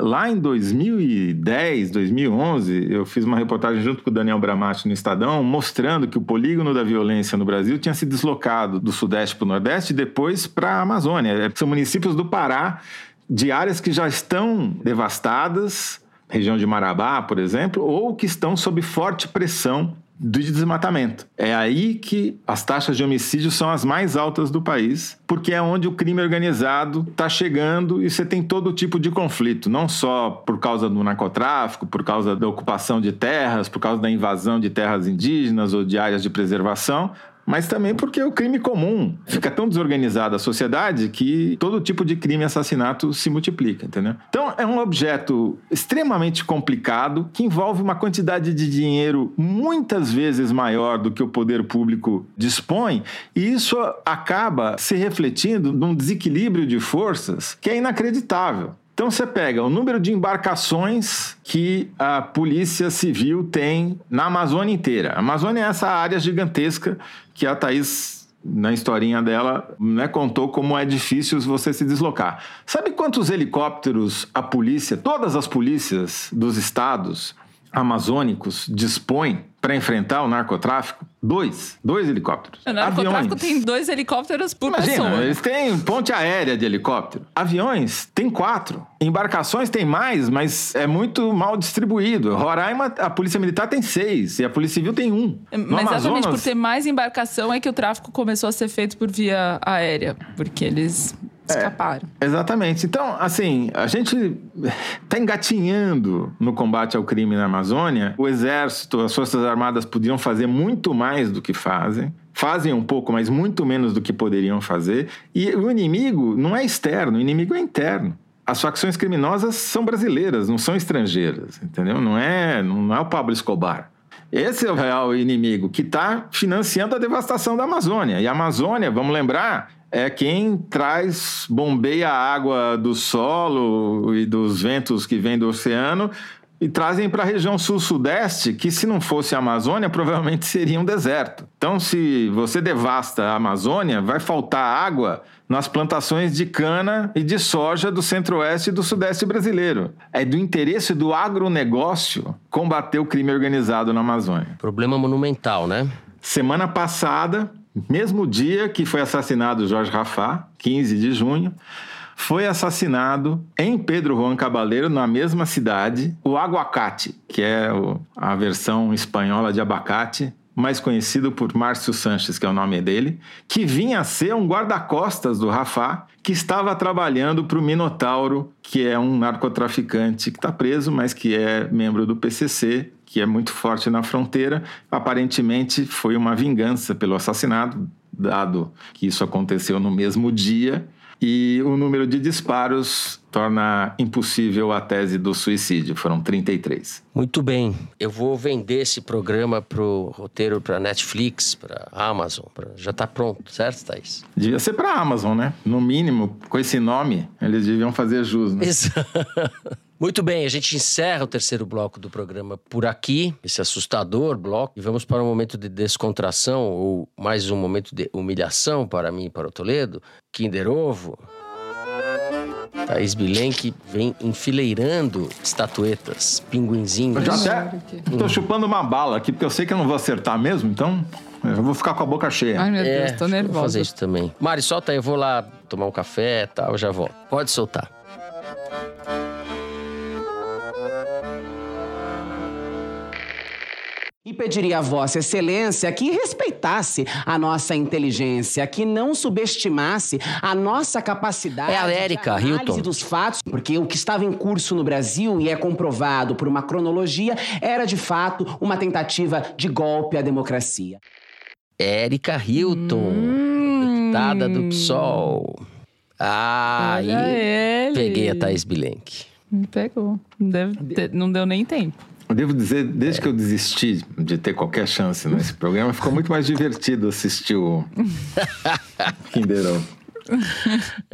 Lá em 2010, 2011, eu fiz uma reportagem junto com o Daniel Bramati no Estadão, mostrando que o polígono da violência no Brasil tinha se deslocado do Sudeste para o Nordeste e depois para a Amazônia. São municípios do Pará, de áreas que já estão devastadas, região de Marabá, por exemplo, ou que estão sob forte pressão do desmatamento. É aí que as taxas de homicídio são as mais altas do país, porque é onde o crime organizado está chegando e você tem todo tipo de conflito, não só por causa do narcotráfico, por causa da ocupação de terras, por causa da invasão de terras indígenas ou de áreas de preservação, mas também porque o crime comum fica tão desorganizada a sociedade que todo tipo de crime e assassinato se multiplica, entendeu? Então é um objeto extremamente complicado que envolve uma quantidade de dinheiro muitas vezes maior do que o poder público dispõe, e isso acaba se refletindo num desequilíbrio de forças que é inacreditável. Então você pega o número de embarcações que a Polícia Civil tem na Amazônia inteira. A Amazônia é essa área gigantesca que a Thaís na historinha dela, né, contou como é difícil você se deslocar. Sabe quantos helicópteros a polícia, todas as polícias dos estados amazônicos dispõem para enfrentar o narcotráfico? Dois. Dois helicópteros. O narcotráfico Aviões. tem dois helicópteros por Imagina, pessoa. Eles têm ponte aérea de helicóptero. Aviões tem quatro. Embarcações tem mais, mas é muito mal distribuído. Roraima, a Polícia Militar tem seis e a Polícia Civil tem um. No mas Amazonas... exatamente por ter mais embarcação é que o tráfico começou a ser feito por via aérea. Porque eles escaparam. É, exatamente. Então, assim, a gente está engatinhando no combate ao crime na Amazônia. O Exército, as Forças Armadas podiam fazer muito mais do que fazem. Fazem um pouco, mas muito menos do que poderiam fazer. E o inimigo não é externo, o inimigo é interno as facções criminosas são brasileiras, não são estrangeiras, entendeu? Não é, não é o Pablo Escobar. Esse é o real inimigo que está financiando a devastação da Amazônia. E a Amazônia, vamos lembrar, é quem traz, bombeia a água do solo e dos ventos que vêm do oceano e trazem para a região sul-sudeste, que se não fosse a Amazônia, provavelmente seria um deserto. Então, se você devasta a Amazônia, vai faltar água nas plantações de cana e de soja do centro-oeste e do sudeste brasileiro. É do interesse do agronegócio combater o crime organizado na Amazônia. Problema monumental, né? Semana passada, mesmo dia que foi assassinado Jorge Rafá, 15 de junho, foi assassinado em Pedro Juan Cabaleiro, na mesma cidade, o aguacate, que é a versão espanhola de abacate, mais conhecido por Márcio Sanches, que é o nome dele, que vinha a ser um guarda-costas do Rafah, que estava trabalhando para o Minotauro, que é um narcotraficante que está preso, mas que é membro do PCC, que é muito forte na fronteira. Aparentemente foi uma vingança pelo assassinato, dado que isso aconteceu no mesmo dia e o número de disparos torna impossível a tese do suicídio. Foram 33. Muito bem. Eu vou vender esse programa pro roteiro para Netflix, para Amazon. Pra... Já está pronto, certo, Thaís? Devia ser para Amazon, né? No mínimo, com esse nome, eles deviam fazer jus, né? Exato. Muito bem, a gente encerra o terceiro bloco do programa por aqui, esse assustador bloco, e vamos para um momento de descontração, ou mais um momento de humilhação para mim e para o Toledo. Kinder Ovo. Thaís Bilenque vem enfileirando estatuetas, pinguinzinhos. Eu já até tô chupando uma bala aqui, porque eu sei que eu não vou acertar mesmo, então eu vou ficar com a boca cheia. Ai, meu Deus, É, tô nervosa. Vou fazer isso também. Mari, solta aí, eu vou lá tomar um café e tal, eu já volto. Pode soltar. E pediria a Vossa Excelência que respeitasse a nossa inteligência, que não subestimasse a nossa capacidade É a Érica de análise Hilton. dos fatos, porque o que estava em curso no Brasil e é comprovado por uma cronologia era de fato uma tentativa de golpe à democracia. Érica Hilton, deputada do PSOL. Ah, Hum. Olha e ele. peguei a Thaís Bilenque. Me pegou. Não, deve ter- não deu nem tempo. Eu devo dizer, desde que eu desisti de ter qualquer chance nesse programa, ficou muito mais divertido assistir o Kinder Ovo.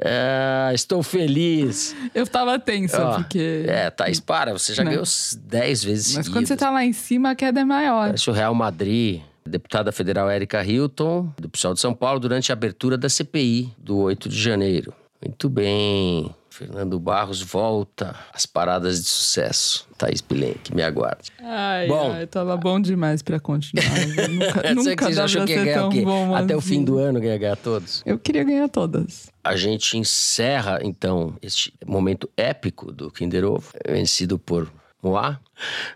Ah, estou feliz. Eu tava tensa, Ó, porque. É, Thaís, para, você já Né? ganhou 10 vezes Mas quando seguidas. você tá lá em cima, a queda é maior. Parece o Real Madrid. Deputada federal Érica Hilton, do PSOL de São Paulo, durante a abertura da CPI do 8 de janeiro. Muito bem. Fernando Barros volta às paradas de sucesso. Thaís Bilenque, me aguarde. Ai, Bom. ai, tava bom demais pra continuar. nunca Sei que nunca você dá que ganhar o quê? bom Até o assim. fim do ano ganhar, ganhar todos. Eu queria ganhar todas. A gente encerra, então, este momento épico do Kinder Ovo, vencido por Moá.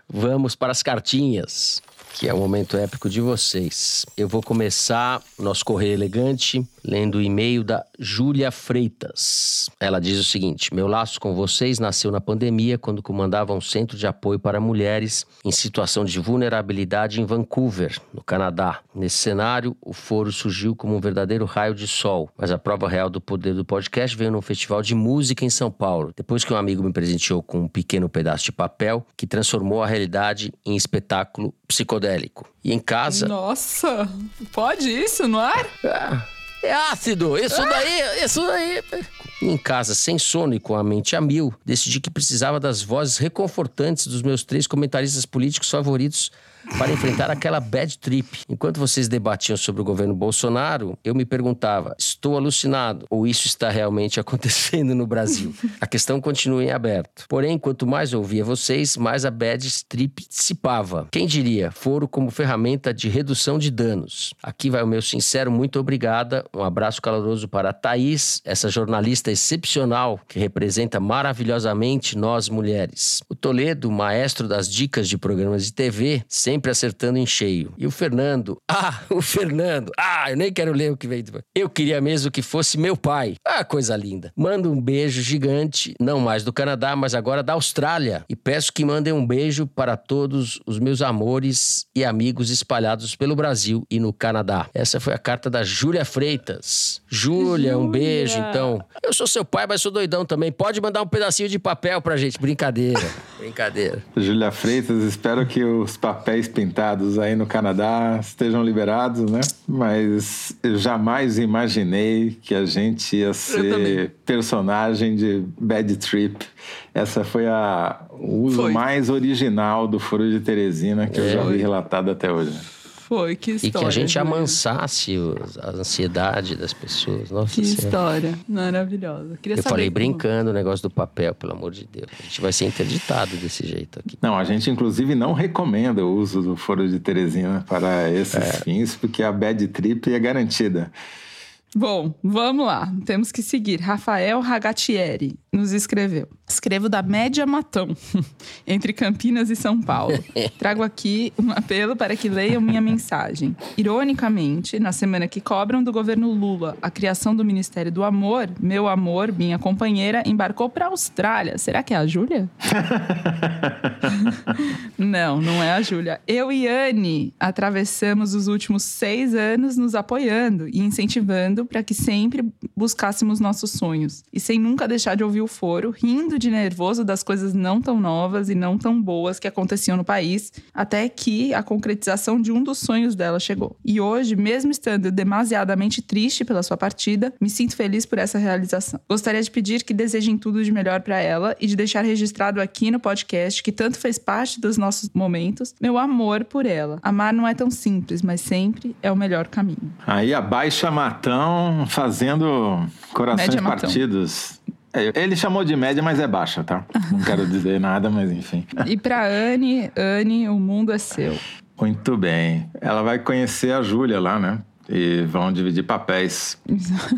Vamos para as cartinhas, que é o momento épico de vocês. Eu vou começar o nosso Correio Elegante lendo o e-mail da Júlia Freitas. Ela diz o seguinte: Meu laço com vocês nasceu na pandemia, quando comandava um centro de apoio para mulheres em situação de vulnerabilidade em Vancouver, no Canadá. Nesse cenário, o foro surgiu como um verdadeiro raio de sol, mas a prova real do poder do podcast veio num festival de música em São Paulo, depois que um amigo me presenteou com um pequeno pedaço de papel que transformou a realidade em espetáculo psicodélico. E em casa. Nossa, pode isso no ar? É ácido! Isso daí, isso daí. Em casa, sem sono e com a mente a mil, decidi que precisava das vozes reconfortantes dos meus três comentaristas políticos favoritos para enfrentar aquela bad trip. Enquanto vocês debatiam sobre o governo Bolsonaro, eu me perguntava: estou alucinado ou isso está realmente acontecendo no Brasil? A questão continua em aberto. Porém, quanto mais eu ouvia vocês, mais a bad trip dissipava. Quem diria? Foro como ferramenta de redução de danos. Aqui vai o meu sincero muito obrigada. Um abraço caloroso para a Thaís, essa jornalista excepcional que representa maravilhosamente nós mulheres. O Toledo, maestro das dicas de programas de TV, sempre acertando em cheio. E o Fernando, ah, o Fernando, ah, eu nem quero ler o que veio depois. Eu queria mesmo que fosse meu pai. Ah, coisa linda. Mando um beijo gigante, não mais do Canadá, mas agora da Austrália. E peço que mandem um beijo para todos os meus amores e amigos espalhados pelo Brasil e no Canadá. Essa foi a carta da Júlia Freitas. Júlia, um beijo então. Eu sou seu pai, mas sou doidão também. Pode mandar um pedacinho de papel pra gente. Brincadeira. Brincadeira. Júlia Freitas, espero que os papéis pintados aí no Canadá estejam liberados, né? Mas eu jamais imaginei que a gente ia ser personagem de Bad Trip. Essa foi a, o uso Foi. mais original do Foro de Teresina que eu já vi relatado até hoje. Foi, que E história. que a gente Júlia. amansasse os- a ansiedade das pessoas. Nossa Que Senhora. história maravilhosa. Queria Eu saber falei como- brincando o negócio do papel, pelo amor de Deus. A gente vai ser interditado desse jeito aqui. Não, a gente inclusive não recomenda o uso do Foro de Teresina para esses fins, porque a Bad Trip é garantida. Bom, vamos lá. Temos que seguir. Rafael Ragatieri. Nos escreveu: Escrevo da Média Matão, entre Campinas e São Paulo. Trago aqui um apelo para que leiam minha mensagem. Ironicamente, na semana que cobram do governo Lula a criação do Ministério do Amor, meu amor, minha companheira, embarcou para a Austrália. Será que é a Júlia? não, não é a Júlia. Eu e Anne atravessamos os últimos seis anos nos apoiando e incentivando para que sempre buscássemos nossos sonhos. E sem nunca deixar de ouvir o foro, rindo de nervoso das coisas não tão novas e não tão boas que aconteciam no país, até que a concretização de um dos sonhos dela chegou. E hoje, mesmo estando demasiadamente triste pela sua partida, me sinto feliz por essa realização. Gostaria de pedir que desejem tudo de melhor para ela e de deixar registrado aqui no podcast que tanto fez parte dos nossos momentos meu amor por ela. Amar não é tão simples, mas sempre é o melhor caminho. Aí a Baixa Matão fazendo corações Média partidos. É, ele chamou de média, mas é baixa, tá? Não quero dizer nada, mas enfim. E para Anne, Anne, o mundo é seu. Muito bem. Ela vai conhecer a Júlia lá, né? E vão dividir papéis. Exato.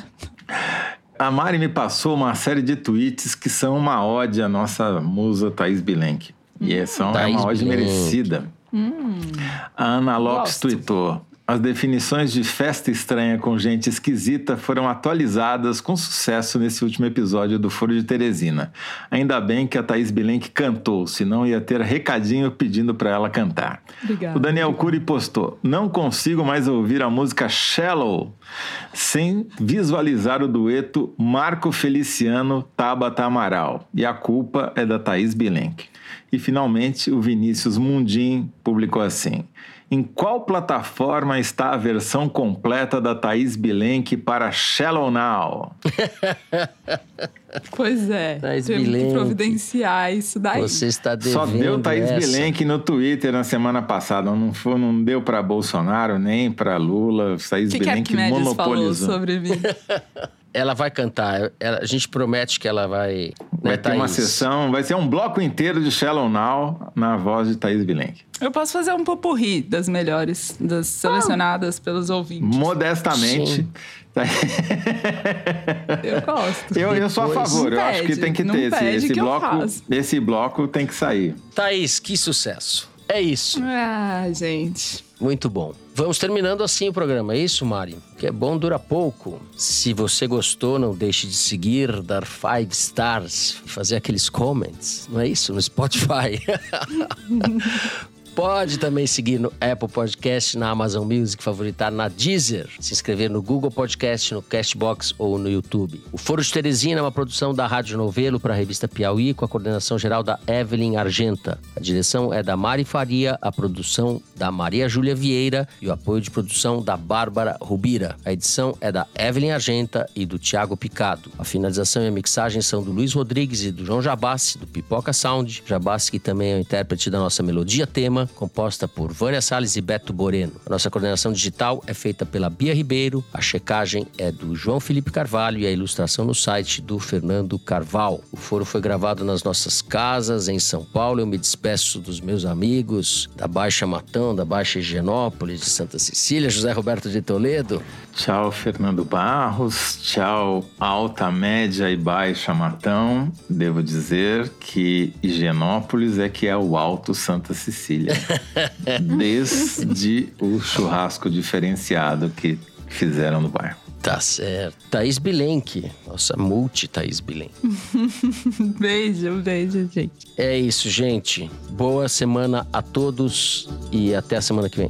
A Mari me passou uma série de tweets que são uma ode à nossa musa Thaís Bilenque. E são, é uma ode merecida. Hum. A Ana Lopes Gosto. tweetou: as definições de festa estranha com gente esquisita foram atualizadas com sucesso nesse último episódio do Foro de Teresina. Ainda bem que a Thaís Bilenque cantou, senão ia ter recadinho pedindo para ela cantar. Obrigada. O Daniel Cury postou: Não consigo mais ouvir a música Shallow sem visualizar o dueto Marco Feliciano Tabata Amaral. E a culpa é da Thaís Bilenque. E finalmente o Vinícius Mundim publicou assim: em qual plataforma está a versão completa da Thaís Bilenque para Shallow Now? Pois é, Thaís temos Bilenque, que providenciar isso daí. Você está devendo Só deu Thaís essa. Bilenque no Twitter na semana passada. Não, foi, não deu para Bolsonaro, nem para Lula. Thaís que Bilenque que a monopolizou. falou sobre mim? ela vai cantar. Ela, a gente promete que ela vai. Vai né, ter uma sessão, vai ser um bloco inteiro de Shallow Now na voz de Thaís Bilenque. Eu posso fazer um popurri das melhores, das selecionadas ah, pelos ouvintes. Modestamente. Eu gosto. Eu, eu sou a favor, eu pede, acho que tem que ter esse, esse bloco. Esse bloco tem que sair. Thaís, que sucesso. É isso. Ah, gente. Muito bom. Vamos terminando assim o programa, é isso, Mari? Que é bom, dura pouco. Se você gostou, não deixe de seguir, dar five stars, fazer aqueles comments, não é isso? No Spotify. Pode também seguir no Apple Podcast, na Amazon Music, favoritar na Deezer, se inscrever no Google Podcast, no Castbox ou no YouTube. O Foro de Teresina é uma produção da Rádio Novelo para a revista Piauí, com a coordenação geral da Evelyn Argenta. A direção é da Mari Faria, a produção da Maria Júlia Vieira e o apoio de produção da Bárbara Rubira. A edição é da Evelyn Argenta e do Tiago Picado. A finalização e a mixagem são do Luiz Rodrigues e do João Jabassi, do Pipoca Sound. Jabassi, que também é o intérprete da nossa melodia tema composta por Vânia Salles e Beto Boreno. A nossa coordenação digital é feita pela Bia Ribeiro, a checagem é do João Felipe Carvalho e a ilustração no site do Fernando Carval. O foro foi gravado nas nossas casas em São Paulo. Eu me despeço dos meus amigos da Baixa Matão, da Baixa Higienópolis, de Santa Cecília, José Roberto de Toledo. Tchau, Fernando Barros. Tchau, Alta, Média e Baixa Matão. Devo dizer que Higienópolis é que é o Alto Santa Cecília. Desde o churrasco diferenciado que fizeram no bairro. Tá certo. Thaís Bilenque. Nossa, multi Thaís Bilenque. beijo, beijo, gente. É isso, gente. Boa semana a todos e até a semana que vem.